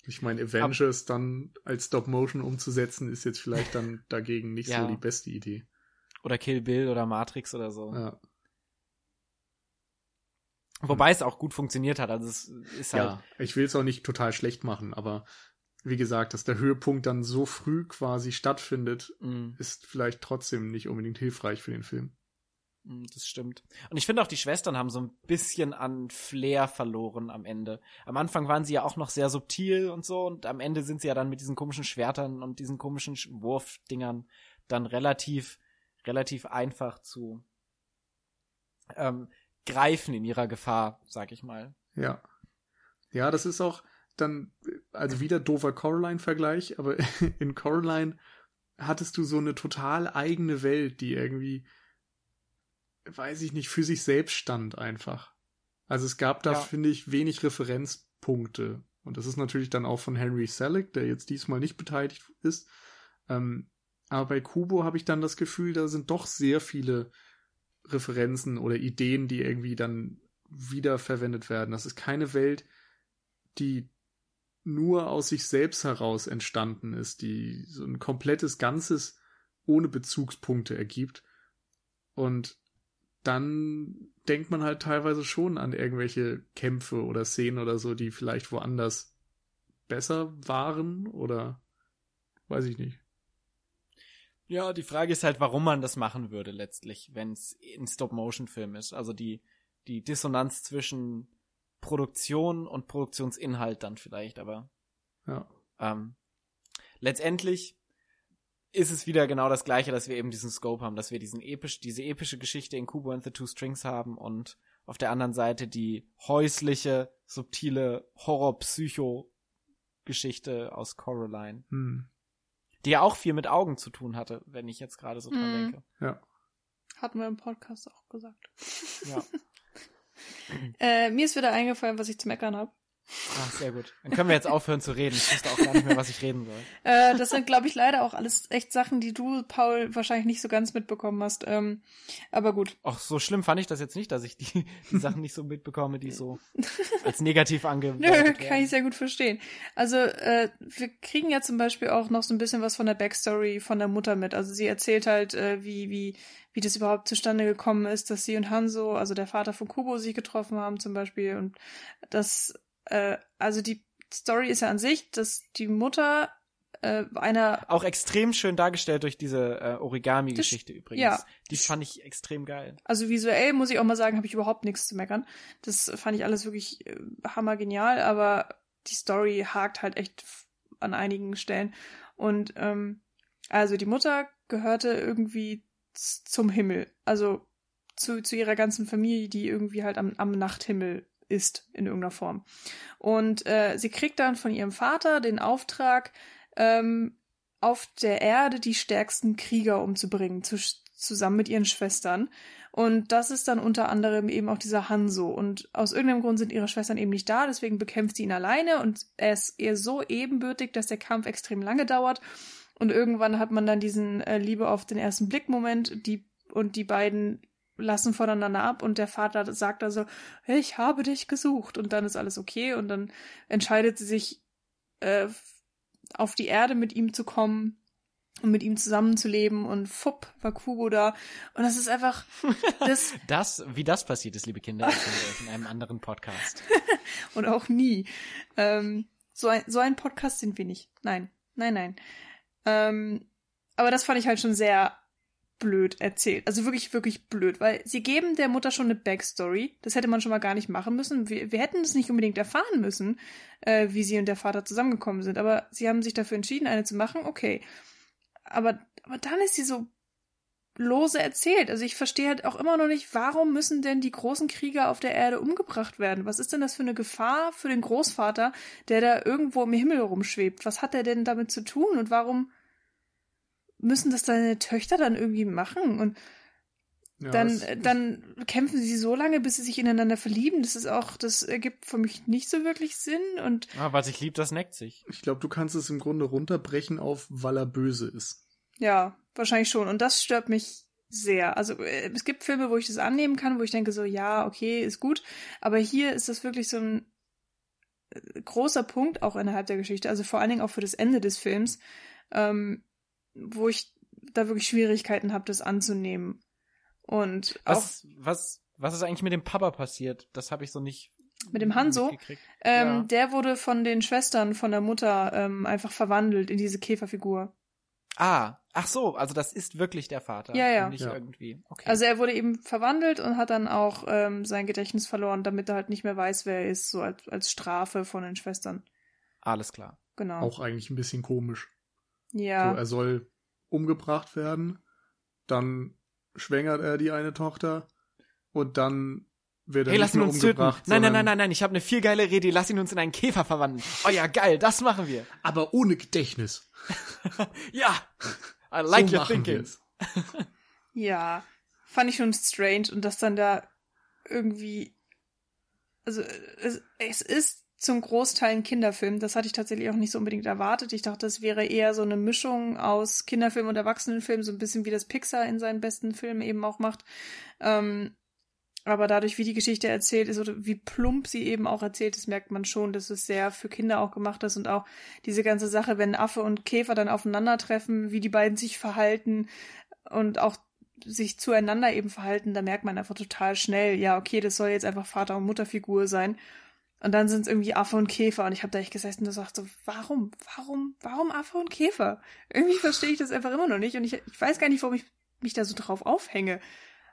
Ich meine, Avengers dann als Stop-Motion umzusetzen, ist jetzt vielleicht dann dagegen nicht Ja. so die beste Idee. Oder Kill Bill oder Matrix oder so. Ja, Wobei es auch gut funktioniert hat. Also es ist halt. ja. ich will es auch nicht total schlecht machen, aber wie gesagt, dass der Höhepunkt dann so früh quasi stattfindet, mh, ist vielleicht trotzdem nicht unbedingt hilfreich für den Film. Mh, das stimmt. Und ich finde auch, die Schwestern haben so ein bisschen an Flair verloren am Ende. Am Anfang waren sie ja auch noch sehr subtil und so und am Ende sind sie ja dann mit diesen komischen Schwertern und diesen komischen Sch- Wurfdingern dann relativ, relativ einfach zu ähm, greifen in ihrer Gefahr, sag ich mal. Ja. Ja, das ist auch dann, also wieder doofer Coraline-Vergleich, aber in Coraline hattest du so eine total eigene Welt, die irgendwie, weiß ich nicht, für sich selbst stand einfach. Also es gab da, Ja. finde ich, wenig Referenzpunkte. Und das ist natürlich dann auch von Henry Selick, der jetzt diesmal nicht beteiligt ist. Ähm, aber bei Kubo habe ich dann das Gefühl, da sind doch sehr viele Referenzen oder Ideen, die irgendwie dann wiederverwendet werden. Das ist keine Welt, die nur aus sich selbst heraus entstanden ist, die so ein komplettes Ganzes ohne Bezugspunkte ergibt. Und dann denkt man halt teilweise schon an irgendwelche Kämpfe oder Szenen oder so, die vielleicht woanders besser waren oder weiß ich nicht. Ja, die Frage ist halt, warum man das machen würde letztlich, wenn es ein Stop-Motion-Film ist. Also die, die Dissonanz zwischen Produktion und Produktionsinhalt dann vielleicht, aber Ja. ähm, letztendlich ist es wieder genau das gleiche, dass wir eben diesen Scope haben, dass wir diesen episch, diese epische Geschichte in Kubo and the Two Strings haben und auf der anderen Seite die häusliche, subtile Horror-Psycho Geschichte aus Coraline. Hm. Die ja auch viel mit Augen zu tun hatte, wenn ich jetzt gerade so dran Mhm. denke. Ja. Hatten wir im Podcast auch gesagt. Ja. Äh, mir ist wieder eingefallen, was ich zu meckern habe. Ah, sehr gut. Dann können wir jetzt aufhören zu reden. Ich wusste auch gar nicht mehr, was ich reden soll. Äh, das sind, glaube ich, leider auch alles echt Sachen, die du, Paul, wahrscheinlich nicht so ganz mitbekommen hast. Ähm, aber gut. Ach, so schlimm fand ich das jetzt nicht, dass ich die, die Sachen nicht so mitbekomme, die so als negativ Nö, angedeutet kann ich sehr gut verstehen. Also, äh, wir kriegen ja zum Beispiel auch noch so ein bisschen was von der Backstory von der Mutter mit. Also sie erzählt halt, äh, wie, wie, wie das überhaupt zustande gekommen ist, dass sie und Hanso, also der Vater von Kubo, sich getroffen haben zum Beispiel. Und das, äh, also die Story ist ja an sich, dass die Mutter äh, einer Auch extrem schön dargestellt durch diese äh, Origami-Geschichte übrigens. ja. Die fand ich extrem geil. Also visuell muss ich auch mal sagen, habe ich überhaupt nichts zu meckern. Das fand ich alles wirklich äh, hammergenial, aber die Story hakt halt echt an einigen Stellen. Und ähm, also die Mutter gehörte irgendwie zum Himmel, also zu, zu ihrer ganzen Familie, die irgendwie halt am, am Nachthimmel ist in irgendeiner Form. Und äh, sie kriegt dann von ihrem Vater den Auftrag, ähm, auf der Erde die stärksten Krieger umzubringen, zu, zusammen mit ihren Schwestern. Und das ist dann unter anderem eben auch dieser Hanso. Und aus irgendeinem Grund sind ihre Schwestern eben nicht da, deswegen bekämpft sie ihn alleine und er ist ihr so ebenbürtig, dass der Kampf extrem lange dauert. Und irgendwann hat man dann diesen äh, Liebe auf den ersten Blick Moment, die und die beiden lassen voneinander ab und der Vater sagt also, ich habe dich gesucht und dann ist alles okay und dann entscheidet sie sich äh, auf die Erde mit ihm zu kommen und mit ihm zusammenzuleben und fupp war Kubo da und das ist einfach das Das, wie das passiert ist, liebe Kinder, in einem anderen Podcast. und auch nie. Ähm, so, ein, so ein Podcast sind wir nicht. Nein, nein, nein. Ähm, aber das fand ich halt schon sehr blöd erzählt. Also wirklich, wirklich blöd, weil sie geben der Mutter schon eine Backstory. Das hätte man schon mal gar nicht machen müssen. Wir, wir hätten es nicht unbedingt erfahren müssen, äh, wie sie und der Vater zusammengekommen sind. Aber sie haben sich dafür entschieden, eine zu machen. Okay. Aber, aber dann ist sie so lose erzählt. Also ich verstehe halt auch immer noch nicht, warum müssen denn die großen Krieger auf der Erde umgebracht werden? Was ist denn das für eine Gefahr für den Großvater, der da irgendwo im Himmel rumschwebt? Was hat er denn damit zu tun und warum müssen das seine Töchter dann irgendwie machen? Und Ja, dann, es- äh, dann kämpfen sie so lange, bis sie sich ineinander verlieben. Das ist auch, das ergibt für mich nicht so wirklich Sinn und Ah, was ich lieb, das neckt sich. Ich glaube, du kannst es im Grunde runterbrechen auf, weil er böse ist. Ja, wahrscheinlich schon. Und das stört mich sehr. Also äh, es gibt Filme, wo ich das annehmen kann, wo ich denke so, ja, okay, ist gut. Aber hier ist das wirklich so ein äh, großer Punkt auch innerhalb der Geschichte. Also vor allen Dingen auch für das Ende des Films, ähm, wo ich da wirklich Schwierigkeiten habe, das anzunehmen. Und auch Was, was, was ist eigentlich mit dem Papa passiert? Das habe ich so nicht Mit dem Hanzo? mitgekriegt. ähm, ja. der wurde von den Schwestern von der Mutter ähm, einfach verwandelt in diese Käferfigur. Ah, ach so, also das ist wirklich der Vater. Ja, ja. Nicht Ja. irgendwie. Okay. Also er wurde eben verwandelt und hat dann auch ähm, sein Gedächtnis verloren, damit er halt nicht mehr weiß, wer er ist, so als, als Strafe von den Schwestern. Alles klar. Genau. Auch eigentlich ein bisschen komisch. Ja. So, er soll umgebracht werden, dann schwängert er die eine Tochter und dann wird er Hey, lass ihn uns töten. Nein, nein, nein, nein, nein, ich habe eine viel geile Rede. Lass ihn uns in einen Käfer verwandeln. Oh ja, geil, das machen wir. Aber ohne Gedächtnis. Ja, I like so your thinking. Ja, fand ich schon strange und dass dann da irgendwie, also es, es ist zum Großteil ein Kinderfilm. Das hatte ich tatsächlich auch nicht so unbedingt erwartet. Ich dachte, es wäre eher so eine Mischung aus Kinderfilm und Erwachsenenfilm, so ein bisschen wie das Pixar in seinen besten Filmen eben auch macht. Ähm, aber dadurch, wie die Geschichte erzählt ist oder wie plump sie eben auch erzählt ist, merkt man schon, dass es sehr für Kinder auch gemacht ist und auch diese ganze Sache, wenn Affe und Käfer dann aufeinandertreffen, wie die beiden sich verhalten und auch sich zueinander eben verhalten, da merkt man einfach total schnell, ja, okay, das soll jetzt einfach Vater- und Mutterfigur sein. Und dann sind es irgendwie Affe und Käfer und ich habe da echt gesessen und gesagt so, warum, warum, warum Affe und Käfer? Irgendwie verstehe ich das einfach immer noch nicht und ich, ich weiß gar nicht, warum ich mich da so drauf aufhänge.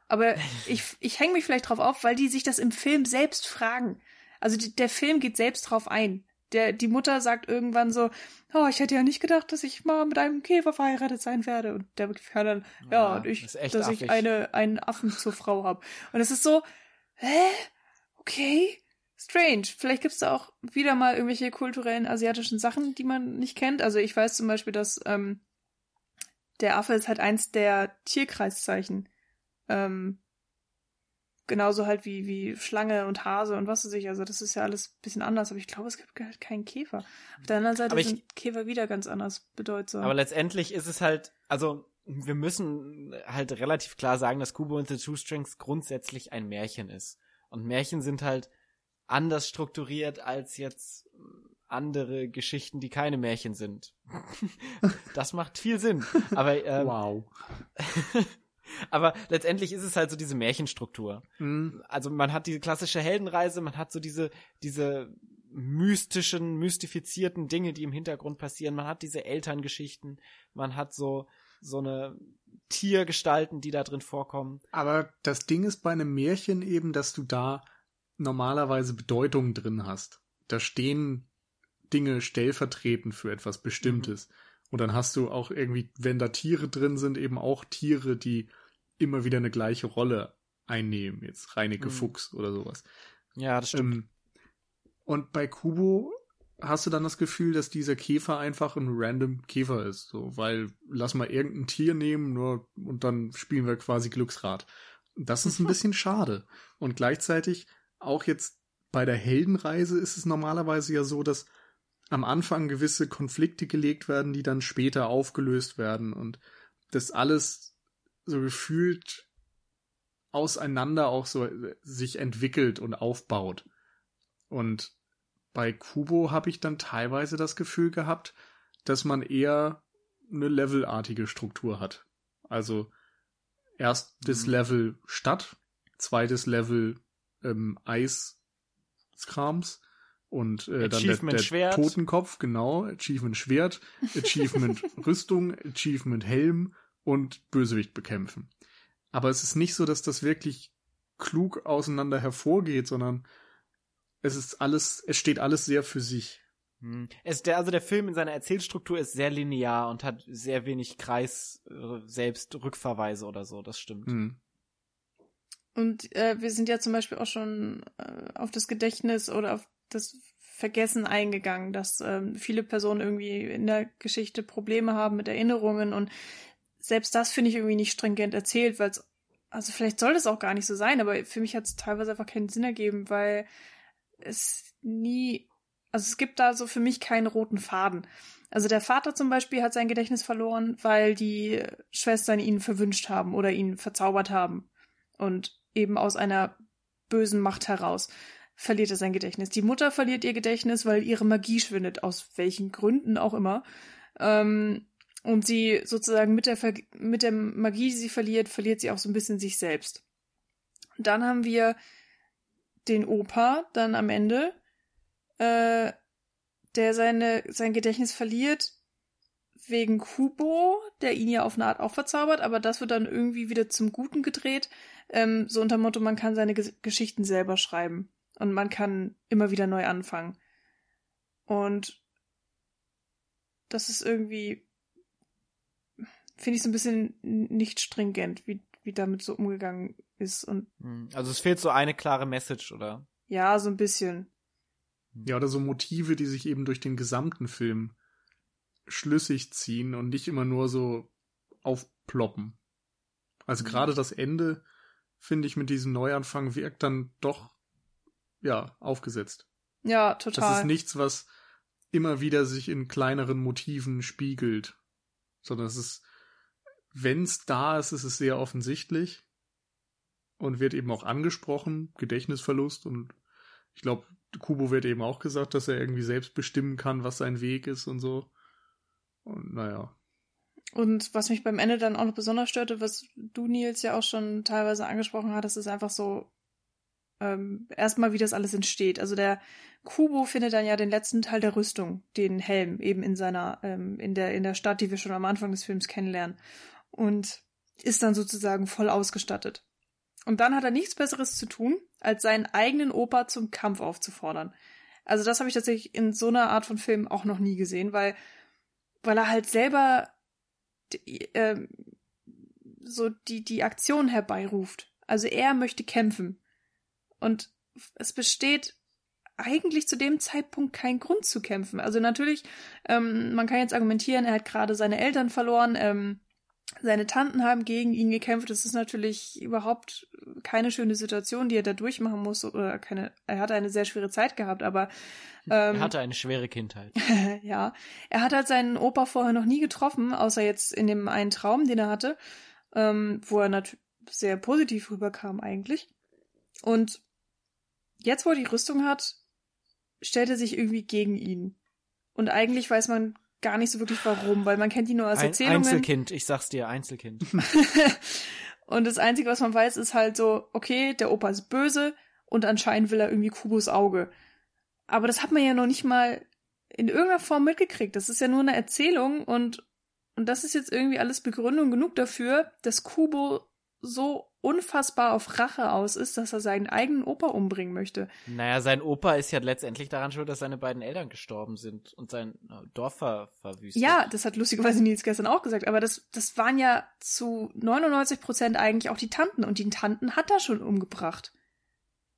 Aber ich, ich hänge mich vielleicht drauf auf, weil die sich das im Film selbst fragen. Also die, der Film geht selbst drauf ein. Der, die Mutter sagt irgendwann so, oh, ich hätte ja nicht gedacht, dass ich mal mit einem Käfer verheiratet sein werde. Und der Kerl dann, ja, Ja, und ich, das dass affig. ich eine, einen Affen zur Frau habe. Und es ist so, hä? Okay. Strange. Vielleicht gibt's da auch wieder mal irgendwelche kulturellen asiatischen Sachen, die man nicht kennt. Also ich weiß zum Beispiel, dass ähm, der Affe ist halt eins der Tierkreiszeichen. Ähm, genauso halt wie, wie Schlange und Hase und was weiß ich. Also das ist ja alles ein bisschen anders, aber ich glaube, es gibt halt keinen Käfer. Auf der anderen Seite ich- sind Käfer wieder ganz anders bedeutsam. Aber letztendlich ist es halt, also wir müssen halt relativ klar sagen, dass Kubo and the Two Strings grundsätzlich ein Märchen ist. Und Märchen sind halt anders strukturiert als jetzt andere Geschichten, die keine Märchen sind. das macht viel Sinn. Aber, ähm, wow. aber letztendlich ist es halt so diese Märchenstruktur. Mhm. also man hat diese klassische Heldenreise, man hat so diese, diese mystischen, mystifizierten Dinge, die im Hintergrund passieren, man hat diese Elterngeschichten, man hat so, so eine Tiergestalten, die da drin vorkommen. Aber das Ding ist bei einem Märchen eben, dass du da normalerweise Bedeutungen drin hast. Da stehen Dinge stellvertretend für etwas Bestimmtes. Und dann hast du auch irgendwie, wenn da Tiere drin sind, eben auch Tiere, die immer wieder eine gleiche Rolle einnehmen. Jetzt Reineke Mhm. Fuchs oder sowas. Ja, das stimmt. Ähm, und bei Kubo hast du dann das Gefühl, dass dieser Käfer einfach ein random Käfer ist. So, weil lass mal irgendein Tier nehmen, nur und dann spielen wir quasi Glücksrad. Das ist ein bisschen schade. Und gleichzeitig auch jetzt bei der Heldenreise ist es normalerweise ja so, dass am Anfang gewisse Konflikte gelegt werden, die dann später aufgelöst werden und das alles so gefühlt auseinander auch so äh, sich entwickelt und aufbaut. Und bei Kubo habe ich dann teilweise das Gefühl gehabt, dass man eher eine levelartige Struktur hat. Also erstes Mhm. Level Stadt, zweites Level ähm, Eiskrams und äh, dann der, der Schwert. Totenkopf, genau, Achievement Schwert, Achievement Rüstung, Achievement Helm und Bösewicht bekämpfen. Aber es ist nicht so, dass das wirklich klug auseinander hervorgeht, sondern es ist alles, es steht alles sehr für sich. Hm. Es, der, also der Film in seiner Erzählstruktur ist sehr linear und hat sehr wenig Kreis, äh, selbst Rückverweise oder so, das stimmt. Hm. Und äh, wir sind ja zum Beispiel auch schon äh, auf das Gedächtnis oder auf das Vergessen eingegangen, dass ähm, viele Personen irgendwie in der Geschichte Probleme haben mit Erinnerungen und selbst das finde ich irgendwie nicht stringent erzählt, weil es, also vielleicht soll das auch gar nicht so sein, aber für mich hat es teilweise einfach keinen Sinn ergeben, weil es nie, also es gibt da so für mich keinen roten Faden. Also der Vater zum Beispiel hat sein Gedächtnis verloren, weil die Schwestern ihn verwünscht haben oder ihn verzaubert haben und eben aus einer bösen Macht heraus verliert er sein Gedächtnis. Die Mutter verliert ihr Gedächtnis, weil ihre Magie schwindet, aus welchen Gründen auch immer. Ähm, und sie sozusagen mit der, mit der Magie, die sie verliert, verliert sie auch so ein bisschen sich selbst. Dann haben wir den Opa dann am Ende, äh, der seine, sein Gedächtnis verliert wegen Kubo, der ihn ja auf eine Art auch verzaubert, aber das wird dann irgendwie wieder zum Guten gedreht. Ähm, so unter dem Motto, man kann seine Ge Geschichten selber schreiben und man kann immer wieder neu anfangen. Und das ist irgendwie, finde ich so ein bisschen nicht stringent, wie, wie damit so umgegangen ist. Und Hm. Also es fehlt so eine klare Message, oder? ja, so ein bisschen. Ja, oder so Motive, die sich eben durch den gesamten Film schlüssig ziehen und nicht immer nur so aufploppen. Also Mhm. gerade das Ende, finde ich, mit diesem Neuanfang wirkt dann doch, ja, aufgesetzt. Ja, Das total. ist nichts, was immer wieder sich in kleineren Motiven spiegelt, sondern es ist, wenn es da ist, ist es sehr offensichtlich und wird eben auch angesprochen, Gedächtnisverlust und ich glaube, Kubo wird eben auch gesagt, dass er irgendwie selbst bestimmen kann, was sein Weg ist und so. Und naja. Und was mich beim Ende dann auch noch besonders störte, was du, Nils, ja auch schon teilweise angesprochen hattest, ist einfach so, ähm, erstmal, wie das alles entsteht. Also der Kubo findet dann ja den letzten Teil der Rüstung, den Helm, eben in seiner, ähm, in der, in der Stadt, die wir schon am Anfang des Films kennenlernen. Und ist dann sozusagen voll ausgestattet. Und dann hat er nichts Besseres zu tun, als seinen eigenen Opa zum Kampf aufzufordern. Also das habe ich tatsächlich in so einer Art von Film auch noch nie gesehen, weil, weil er halt selber ähm, so die, die Aktion herbeiruft. Also er möchte kämpfen. Und es besteht eigentlich zu dem Zeitpunkt keinen Grund zu kämpfen. Also natürlich, ähm, man kann jetzt argumentieren, er hat gerade seine Eltern verloren, ähm, seine Tanten haben gegen ihn gekämpft. Das ist natürlich überhaupt keine schöne Situation, die er da durchmachen muss. Oder keine, er hatte eine sehr schwere Zeit gehabt, aber ähm, er hatte eine schwere Kindheit. ja, er hat halt seinen Opa vorher noch nie getroffen, außer jetzt in dem einen Traum, den er hatte, ähm, wo er natürlich sehr positiv rüberkam eigentlich. Und jetzt, wo er die Rüstung hat, stellt er sich irgendwie gegen ihn. Und eigentlich weiß man gar nicht so wirklich warum, weil man kennt ihn nur als Erzählungen. Einzelkind, ich sag's dir, Einzelkind. und das Einzige, was man weiß, ist halt so, okay, der Opa ist böse und anscheinend will er irgendwie Kubus Auge. Aber das hat man ja noch nicht mal in irgendeiner Form mitgekriegt. Das ist ja nur eine Erzählung und, und das ist jetzt irgendwie alles Begründung genug dafür, dass Kubo so unfassbar auf Rache aus ist, dass er seinen eigenen Opa umbringen möchte. Naja, sein Opa ist ja letztendlich daran schuld, dass seine beiden Eltern gestorben sind und sein äh, Dorf ver verwüstet. Ja, das hat lustigerweise Nils gestern auch gesagt, aber das, das waren ja zu 99 Prozent eigentlich auch die Tanten und die Tanten hat er schon umgebracht.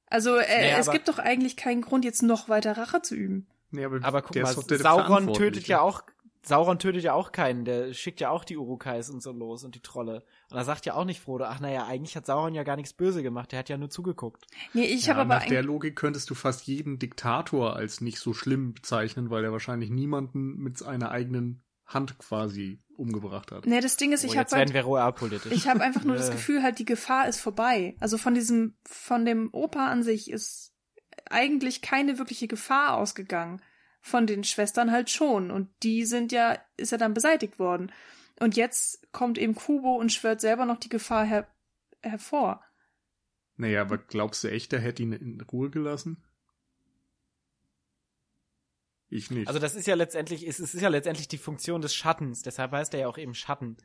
Also äh, naja, es gibt doch eigentlich keinen Grund, jetzt noch weiter Rache zu üben. Nee, aber, aber guck mal, Sauron tötet ja auch Sauron tötet ja auch keinen, der schickt ja auch die Urukais und so los und die Trolle. Und da sagt ja auch nicht Frodo, ach naja, eigentlich hat Sauron ja gar nichts böse gemacht, der hat ja nur zugeguckt. Nee, ich ja, habe aber nach der Logik könntest du fast jeden Diktator als nicht so schlimm bezeichnen, weil er wahrscheinlich niemanden mit seiner eigenen Hand quasi umgebracht hat. Nee, das Ding ist, ich oh, habe halt, ich habe einfach nur das Gefühl, halt die Gefahr ist vorbei. Also von diesem von dem Opa an sich ist eigentlich keine wirkliche Gefahr ausgegangen von den Schwestern halt schon. Und die sind ja, ist ja dann beseitigt worden. Und jetzt kommt eben Kubo und schwört selber noch die Gefahr her hervor. Naja, aber glaubst du echt, er hätte ihn in Ruhe gelassen? Ich nicht. Also das ist ja letztendlich, es ist ja letztendlich die Funktion des Schattens. Deshalb heißt er ja auch eben Schatten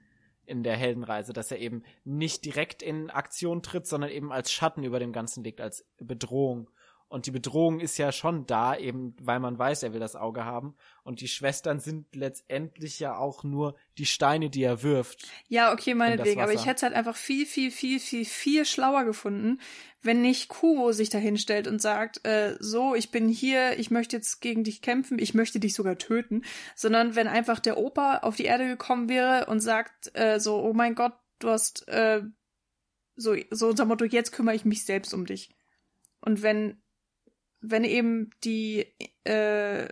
in der Heldenreise, dass er eben nicht direkt in Aktion tritt, sondern eben als Schatten über dem Ganzen liegt, als Bedrohung. Und die Bedrohung ist ja schon da, eben weil man weiß, er will das Auge haben. Und die Schwestern sind letztendlich ja auch nur die Steine, die er wirft. Ja, okay, meinetwegen. Aber ich hätte es halt einfach viel, viel, viel, viel, viel schlauer gefunden, wenn nicht Kubo sich dahin stellt und sagt, äh, so, ich bin hier, ich möchte jetzt gegen dich kämpfen, ich möchte dich sogar töten, sondern wenn einfach der Opa auf die Erde gekommen wäre und sagt, äh, so, oh mein Gott, du hast, äh, so, so unser Motto, jetzt kümmere ich mich selbst um dich. Und wenn wenn eben die äh,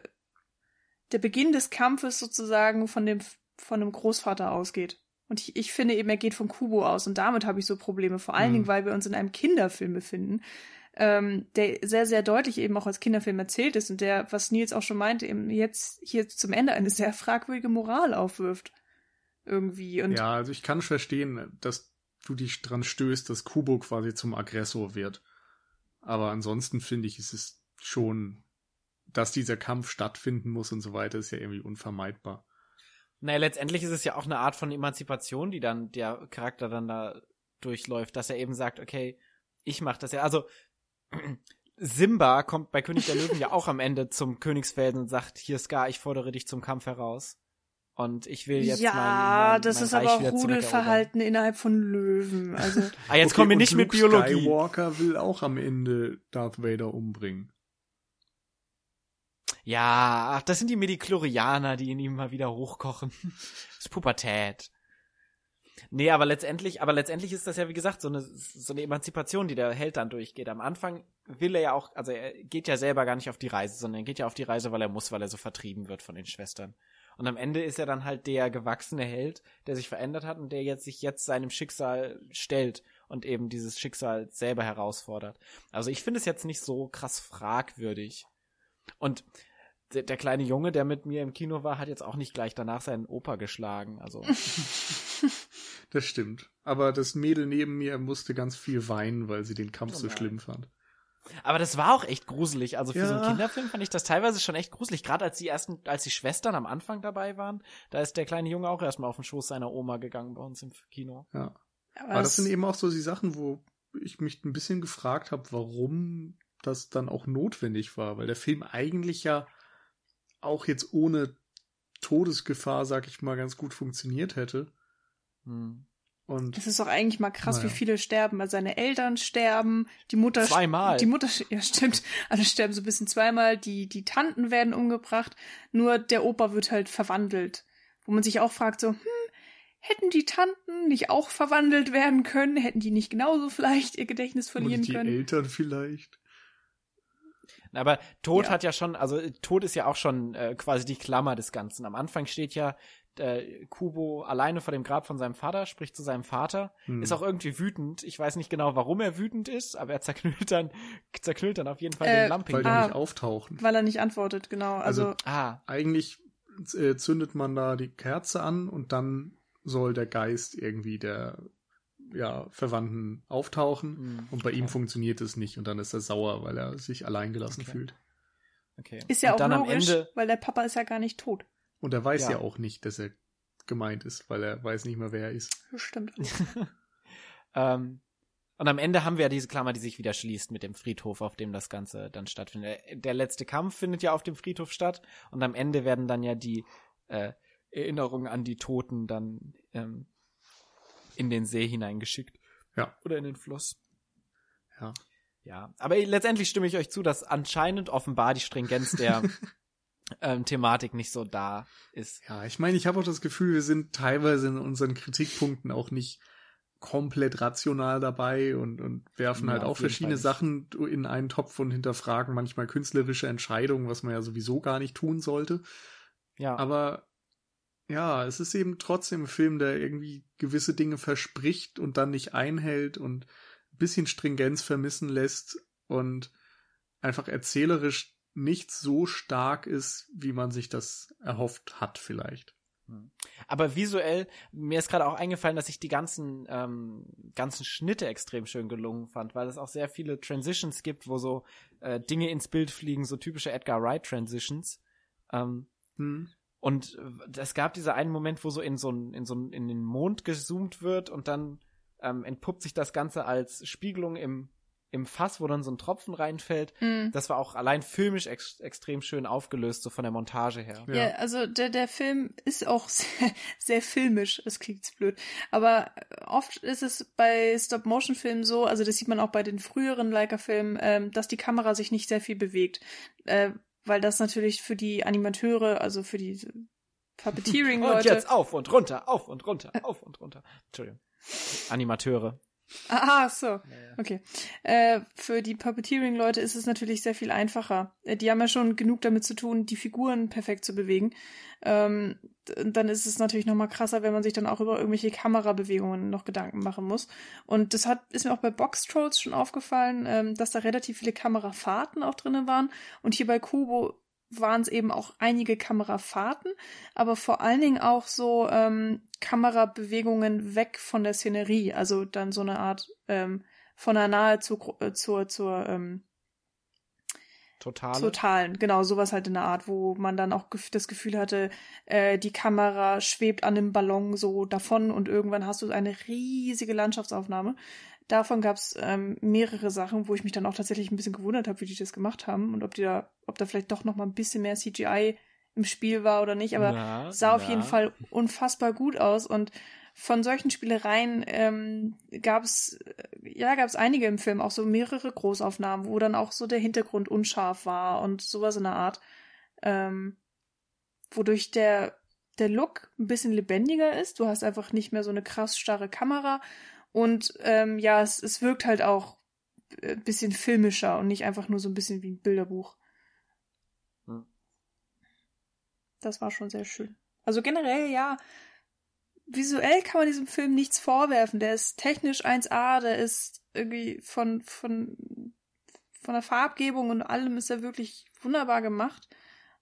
der Beginn des Kampfes sozusagen von dem von dem Großvater ausgeht. Und ich, ich finde eben, er geht von Kubo aus und damit habe ich so Probleme, vor allen mhm. Dingen, weil wir uns in einem Kinderfilm befinden, ähm, der sehr, sehr deutlich eben auch als Kinderfilm erzählt ist und der, was Nils auch schon meinte, eben jetzt hier zum Ende eine sehr fragwürdige Moral aufwirft. Irgendwie. Und ja, also ich kann verstehen, dass du dich dran stößt, dass Kubo quasi zum Aggressor wird. Aber ansonsten finde ich, ist es schon, dass dieser Kampf stattfinden muss und so weiter, ist ja irgendwie unvermeidbar. Naja, letztendlich ist es ja auch eine Art von Emanzipation, die dann der Charakter dann da durchläuft, dass er eben sagt, okay, ich mach das ja. Also Simba kommt bei König der Löwen ja auch am Ende zum Königsfelden und sagt, hier Scar, ich fordere dich zum Kampf heraus. Und ich will jetzt ja, mein, mein, das mein ist Reich aber auch Rudelverhalten innerhalb von Löwen. Also ah, jetzt okay, kommen wir nicht Luke mit Biologie. Skywalker will auch am Ende Darth Vader umbringen. Ja, ach, das sind die Mediklorianer, die in ihm mal wieder hochkochen. das ist Pubertät. Nee, aber letztendlich, aber letztendlich ist das ja, wie gesagt, so eine, so eine Emanzipation, die der Held dann durchgeht. Am Anfang will er ja auch, also er geht ja selber gar nicht auf die Reise, sondern er geht ja auf die Reise, weil er muss, weil er so vertrieben wird von den Schwestern. Und am Ende ist er dann halt der gewachsene Held, der sich verändert hat und der jetzt sich jetzt seinem Schicksal stellt und eben dieses Schicksal selber herausfordert. Also ich finde es jetzt nicht so krass fragwürdig. Und der, der, kleine Junge, der mit mir im Kino war, hat jetzt auch nicht gleich danach seinen Opa geschlagen. Also. das stimmt. Aber das Mädel neben mir musste ganz viel weinen, weil sie den Kampf oh so schlimm fand. Aber das war auch echt gruselig. Also für ja. so einen Kinderfilm fand ich das teilweise schon echt gruselig. Gerade als die ersten, als die Schwestern am Anfang dabei waren, da ist der kleine Junge auch erstmal auf den Schoß seiner Oma gegangen bei uns im Kino. Ja. Aber, Aber das sind eben auch so die Sachen, wo ich mich ein bisschen gefragt habe, warum das dann auch notwendig war, weil der Film eigentlich ja auch jetzt ohne Todesgefahr, sag ich mal, ganz gut funktioniert hätte. Hm. Und Es ist doch eigentlich mal krass, Naja. wie viele sterben. Also seine Eltern sterben, die Mutter Zweimal. Die Mutter, ja stimmt, alle sterben so ein bisschen zweimal, die, die Tanten werden umgebracht, nur der Opa wird halt verwandelt. Wo man sich auch fragt, so, hm, hätten die Tanten nicht auch verwandelt werden können? Hätten die nicht genauso vielleicht ihr Gedächtnis und verlieren die können? Eltern vielleicht. Aber Tod Ja. hat ja schon, also Tod ist ja auch schon äh, quasi die Klammer des Ganzen. Am Anfang steht ja äh, Kubo alleine vor dem Grab von seinem Vater, spricht zu seinem Vater, Hm. ist auch irgendwie wütend. Ich weiß nicht genau, warum er wütend ist, aber er zerknüllt dann, zerknüllt dann auf jeden Fall Äh, den Lamping. weil die Ah. nicht auftauchen. Weil er nicht antwortet, genau. Also, Also- ah, Eigentlich äh, zündet man da die Kerze an und dann soll der Geist irgendwie der ja, Verwandten auftauchen. hm, Und bei ihm okay. funktioniert es nicht und dann ist er sauer, weil er sich alleingelassen Okay. fühlt. okay. ist ja Und auch dann logisch, am Ende, weil der Papa ist ja gar nicht tot. Und er weiß Ja. ja. auch nicht, dass er gemeint ist, weil er weiß nicht mehr, wer er ist. Stimmt. ähm, und am Ende haben wir ja diese Klammer, die sich wieder schließt mit dem Friedhof, auf dem das Ganze dann stattfindet. Der- Der letzte Kampf findet ja auf dem Friedhof statt und am Ende werden dann ja die äh, Erinnerungen an die Toten dann ähm, in den See hineingeschickt. Ja. Oder in den Fluss. Ja. Ja, aber letztendlich stimme ich euch zu, dass anscheinend offenbar die Stringenz der ähm, Thematik nicht so da ist. Ja, ich meine, ich habe auch das Gefühl, wir sind teilweise in unseren Kritikpunkten auch nicht komplett rational dabei und, und werfen Ja, halt auch verschiedene Sachen in einen Topf und hinterfragen manchmal künstlerische Entscheidungen, was man ja sowieso gar nicht tun sollte. Ja, Aber ja, es ist eben trotzdem ein Film, der irgendwie gewisse Dinge verspricht und dann nicht einhält und ein bisschen Stringenz vermissen lässt und einfach erzählerisch nicht so stark ist, wie man sich das erhofft hat vielleicht. Aber visuell, mir ist gerade auch eingefallen, dass ich die ganzen, ähm, ganzen Schnitte extrem schön gelungen fand, weil es auch sehr viele Transitions gibt, wo so äh, Dinge ins Bild fliegen, so typische Edgar Wright Transitions. Ähm, Hm. und äh, es gab dieser einen Moment, wo so in so ein, in so ein, in den Mond gezoomt wird und dann ähm, entpuppt sich das Ganze als Spiegelung im, im Fass, wo dann so ein Tropfen reinfällt. Mhm. Das war auch allein filmisch ex extrem schön aufgelöst, so von der Montage her. Ja. Ja, also der, der Film ist auch sehr, sehr filmisch. Es klingt jetzt blöd. Aber oft ist es bei Stop-Motion-Filmen so, also das sieht man auch bei den früheren Leica-Filmen, ähm, dass die Kamera sich nicht sehr viel bewegt. Äh, weil das natürlich für die Animateure, also für die Und Puppeteering-Leute. jetzt auf und runter, auf und runter, auf und runter. Entschuldigung. Animateure. Ah, so. Okay. Äh, für die Puppeteering-Leute ist es natürlich sehr viel einfacher. Äh, Die haben ja schon genug damit zu tun, die Figuren perfekt zu bewegen. Ähm, dann ist es natürlich noch mal krasser, wenn man sich dann auch über irgendwelche Kamerabewegungen noch Gedanken machen muss. Und das hat, ist mir auch bei Box Trolls schon aufgefallen, ähm, dass da relativ viele Kamerafahrten auch drinnen waren. Und hier bei Kubo waren es eben auch einige Kamerafahrten, aber vor allen Dingen auch so ähm, Kamerabewegungen weg von der Szenerie, also dann so eine Art ähm, von der Nahe zur Gro- äh, zur zur ähm, Totale. totalen, genau sowas halt in der Art, wo man dann auch das Gefühl hatte, äh, die Kamera schwebt an dem Ballon so davon und irgendwann hast du eine riesige Landschaftsaufnahme. Davon gab es ähm, mehrere Sachen, wo ich mich dann auch tatsächlich ein bisschen gewundert habe, wie die das gemacht haben und ob die da, ob da vielleicht doch noch mal ein bisschen mehr CGI im Spiel war oder nicht, aber Na, sah auf na. jeden Fall unfassbar gut aus. Und von solchen Spielereien ähm, gab es ja gab es einige im Film auch so mehrere Großaufnahmen wo dann auch so der Hintergrund unscharf war und sowas in der Art. Ähm, wodurch der der Look ein bisschen lebendiger ist. Du hast einfach nicht mehr so eine krass starre Kamera und ähm, ja es, es wirkt halt auch ein bisschen filmischer und nicht einfach nur so ein bisschen wie ein Bilderbuch Hm. das war schon sehr schön also generell ja visuell kann man diesem Film nichts vorwerfen. Der ist technisch 1A, der ist irgendwie von, von, von der Farbgebung und allem ist er wirklich wunderbar gemacht.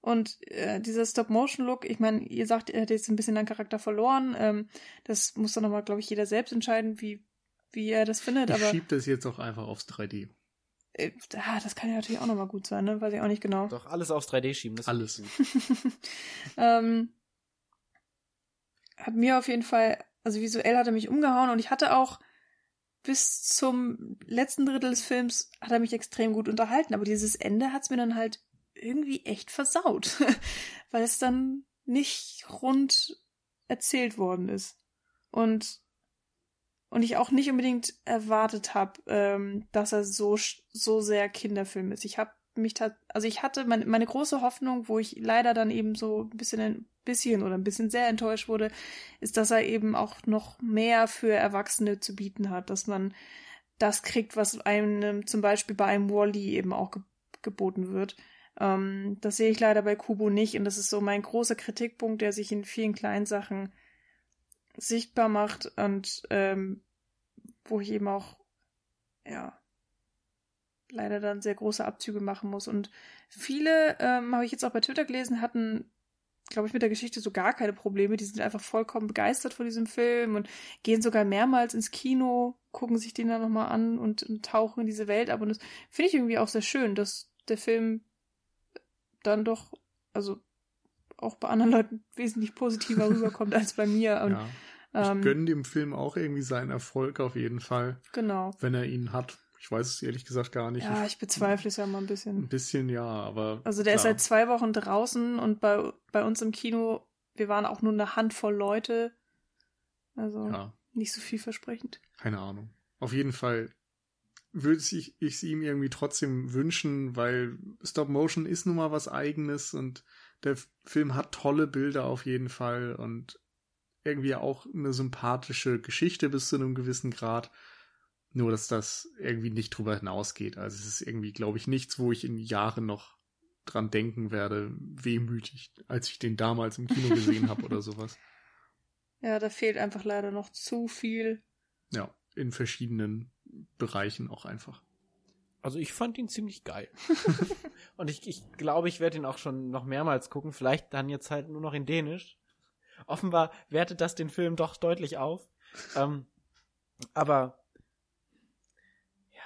Und äh, dieser Stop-Motion-Look, ich meine, ihr sagt, er hat jetzt ein bisschen an Charakter verloren. Ähm, das muss dann nochmal, glaube ich, jeder selbst entscheiden, wie, wie er das findet. Ich Aber schieb das jetzt auch einfach aufs 3D. äh, ah, das kann ja natürlich auch nochmal gut sein, ne? Weiß ich auch nicht genau. Doch alles aufs 3D schieben. Das Alles. ähm, hat mir auf jeden Fall, also visuell hat er mich umgehauen und ich hatte auch bis zum letzten Drittel des Films hat er mich extrem gut unterhalten, aber dieses Ende hat es mir dann halt irgendwie echt versaut, weil es dann nicht rund erzählt worden ist. Und und ich auch nicht unbedingt erwartet habe, ähm, dass er so so sehr Kinderfilm ist. Ich habe mich also ich hatte meine, meine große Hoffnung, wo ich leider dann eben so ein bisschen ein bisschen oder ein bisschen sehr enttäuscht wurde, ist, dass er eben auch noch mehr für Erwachsene zu bieten hat, dass man das kriegt, was einem zum Beispiel bei einem Wally eben auch ge geboten wird. Ähm, das sehe ich leider bei Kubo nicht und das ist so mein großer Kritikpunkt, der sich in vielen kleinen Sachen sichtbar macht und ähm, wo ich eben auch ja leider dann sehr große Abzüge machen muss. Und viele, ähm, habe ich jetzt auch bei Twitter gelesen, hatten, glaube ich, mit der Geschichte so gar keine Probleme. Die sind einfach vollkommen begeistert von diesem Film und gehen sogar mehrmals ins Kino, gucken sich den dann nochmal an und, und tauchen in diese Welt ab. Und das finde ich irgendwie auch sehr schön, dass der Film dann doch, also auch bei anderen Leuten wesentlich positiver rüberkommt als bei mir. Und, ja. Ich ähm, gönne dem Film auch irgendwie seinen Erfolg auf jeden Fall. Genau. Wenn er ihn hat. Ich weiß es ehrlich gesagt gar nicht. Ja, ich bezweifle es ja mal ein bisschen. Ein bisschen, ja, aber. Also der klar. ist seit zwei Wochen draußen und bei, bei uns im Kino, wir waren auch nur eine Handvoll Leute. Also ja. nicht so vielversprechend. Keine Ahnung. Auf jeden Fall würde ich es ihm irgendwie trotzdem wünschen, weil Stop Motion ist nun mal was eigenes und der Film hat tolle Bilder auf jeden Fall und irgendwie auch eine sympathische Geschichte bis zu einem gewissen Grad. Nur, dass das irgendwie nicht drüber hinausgeht. Also es ist irgendwie, glaube ich, nichts, wo ich in Jahren noch dran denken werde, wehmütig, als ich den damals im Kino gesehen habe oder sowas. Ja, da fehlt einfach leider noch zu viel. Ja, in verschiedenen Bereichen auch einfach. Also ich fand ihn ziemlich geil. Und ich, ich glaube, ich werde ihn auch schon noch mehrmals gucken. Vielleicht dann jetzt halt nur noch in Dänisch. Offenbar wertet das den Film doch deutlich auf. Ähm, aber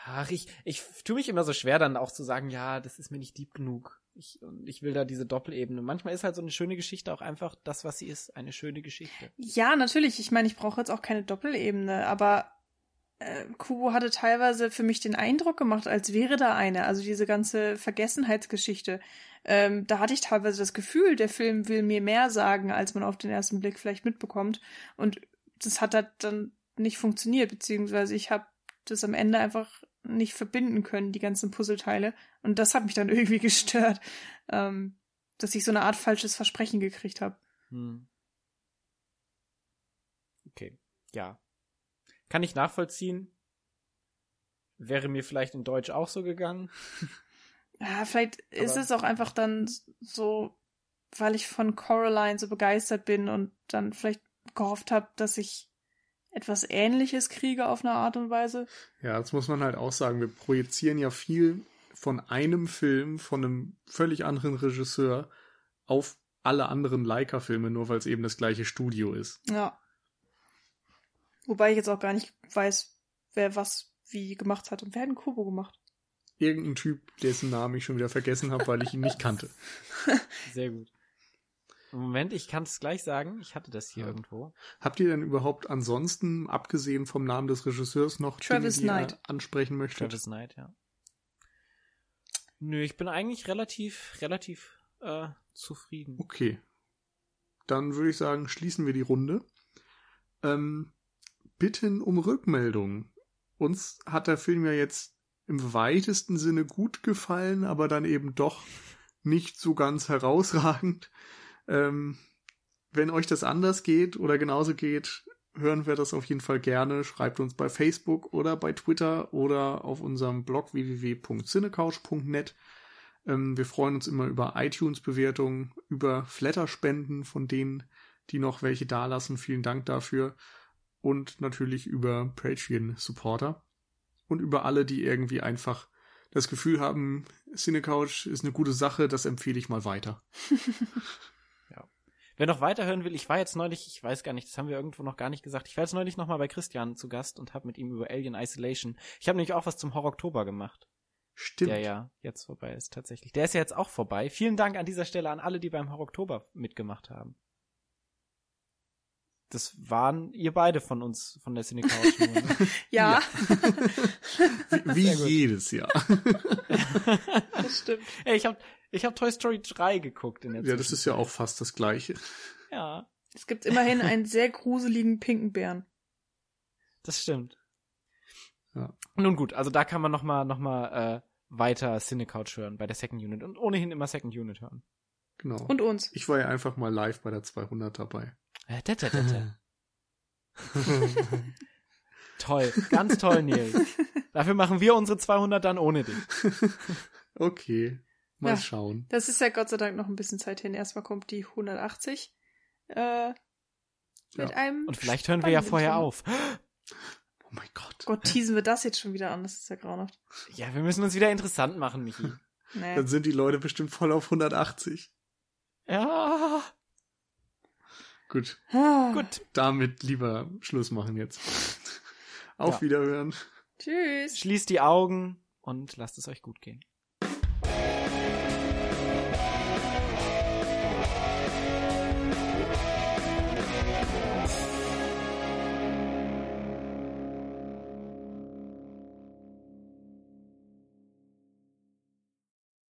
ja, ich, ich tue mich immer so schwer dann auch zu sagen, ja, das ist mir nicht deep genug. Ich, ich will da diese Doppelebene. Manchmal ist halt so eine schöne Geschichte auch einfach das, was sie ist, eine schöne Geschichte. Ja, natürlich. Ich meine, ich brauche jetzt auch keine Doppelebene, aber äh, Kubo hatte teilweise für mich den Eindruck gemacht, als wäre da eine. Also diese ganze Vergessenheitsgeschichte. Ähm, da hatte ich teilweise das Gefühl, der Film will mir mehr sagen, als man auf den ersten Blick vielleicht mitbekommt. Und das hat dann nicht funktioniert, beziehungsweise ich habe das am Ende einfach nicht verbinden können, die ganzen Puzzleteile. Und das hat mich dann irgendwie gestört, ähm, dass ich so eine Art falsches Versprechen gekriegt habe. Hm. Okay, ja. Kann ich nachvollziehen. Wäre mir vielleicht in Deutsch auch so gegangen. Ja, vielleicht ist es auch einfach dann so, weil ich von Coraline so begeistert bin und dann vielleicht gehofft habe, dass ich etwas Ähnliches kriege auf eine Art und Weise. Ja, das muss man halt auch sagen. Wir projizieren ja viel von einem Film, von einem völlig anderen Regisseur auf alle anderen Leica-Filme, nur weil es eben das gleiche Studio ist. Ja. Wobei ich jetzt auch gar nicht weiß, wer was wie gemacht hat. Und wer hat einen Kubo gemacht? Irgendein Typ, dessen Namen ich schon wieder vergessen habe, weil ich ihn nicht kannte. Sehr gut. Moment, ich kann es gleich sagen. Ich hatte das hier ja. irgendwo. Habt ihr denn überhaupt ansonsten, abgesehen vom Namen des Regisseurs, noch Travis Dinge, die Knight. ihr ansprechen möchtet? Travis Knight, ja. Nö, ich bin eigentlich relativ, relativ äh, zufrieden. Okay. Dann würde ich sagen, schließen wir die Runde. Ähm, bitten um Rückmeldung. Uns hat der Film ja jetzt im weitesten Sinne gut gefallen, aber dann eben doch nicht so ganz herausragend. Ähm, wenn euch das anders geht oder genauso geht, hören wir das auf jeden Fall gerne. Schreibt uns bei Facebook oder bei Twitter oder auf unserem Blog www.cinecouch.net. Ähm, wir freuen uns immer über iTunes-Bewertungen, über Flatterspenden von denen, die noch welche dalassen. Vielen Dank dafür und natürlich über Patreon-Supporter und über alle, die irgendwie einfach das Gefühl haben, Cinecouch ist eine gute Sache, das empfehle ich mal weiter. ja. Wer noch weiterhören will, ich war jetzt neulich, ich weiß gar nicht, das haben wir irgendwo noch gar nicht gesagt, ich war jetzt neulich nochmal bei Christian zu Gast und habe mit ihm über Alien Isolation, ich habe nämlich auch was zum Horror Oktober gemacht. Stimmt. Der ja jetzt vorbei ist, tatsächlich. Der ist ja jetzt auch vorbei. Vielen Dank an dieser Stelle an alle, die beim Horror Oktober mitgemacht haben. Das waren ihr beide von uns, von der Cine Couch. Ne? ja. ja. wie, wie jedes Jahr. das stimmt. Ey, ich habe ich hab Toy Story 3 geguckt in der Ja, das ist ja auch fast das gleiche. Ja. Es gibt immerhin einen sehr gruseligen pinken Bären. Das stimmt. Ja. Nun gut, also da kann man noch mal, noch mal äh, weiter Cinecouch hören bei der Second Unit und ohnehin immer Second Unit hören. Genau. Und uns. ich war ja einfach mal live bei der 200 dabei. Äh, toll, ganz toll, Nils. Dafür machen wir unsere 200 dann ohne dich. okay, mal Ja. schauen. Das ist ja Gott sei Dank noch ein bisschen Zeit hin. Erstmal kommt die 180. Äh, mit Ja. einem. Und vielleicht hören wir ja vorher Thema. auf. Oh mein Gott. Gott, teasen wir das jetzt schon wieder an. Das ist ja grauenhaft. Ja, wir müssen uns wieder interessant machen, Michi. Nee. Dann sind die Leute bestimmt voll auf 180. Ja, Gut, Ah. gut. damit lieber Schluss machen jetzt. Auf Ja. Wiederhören. Tschüss. Schließt die Augen und lasst es euch gut gehen.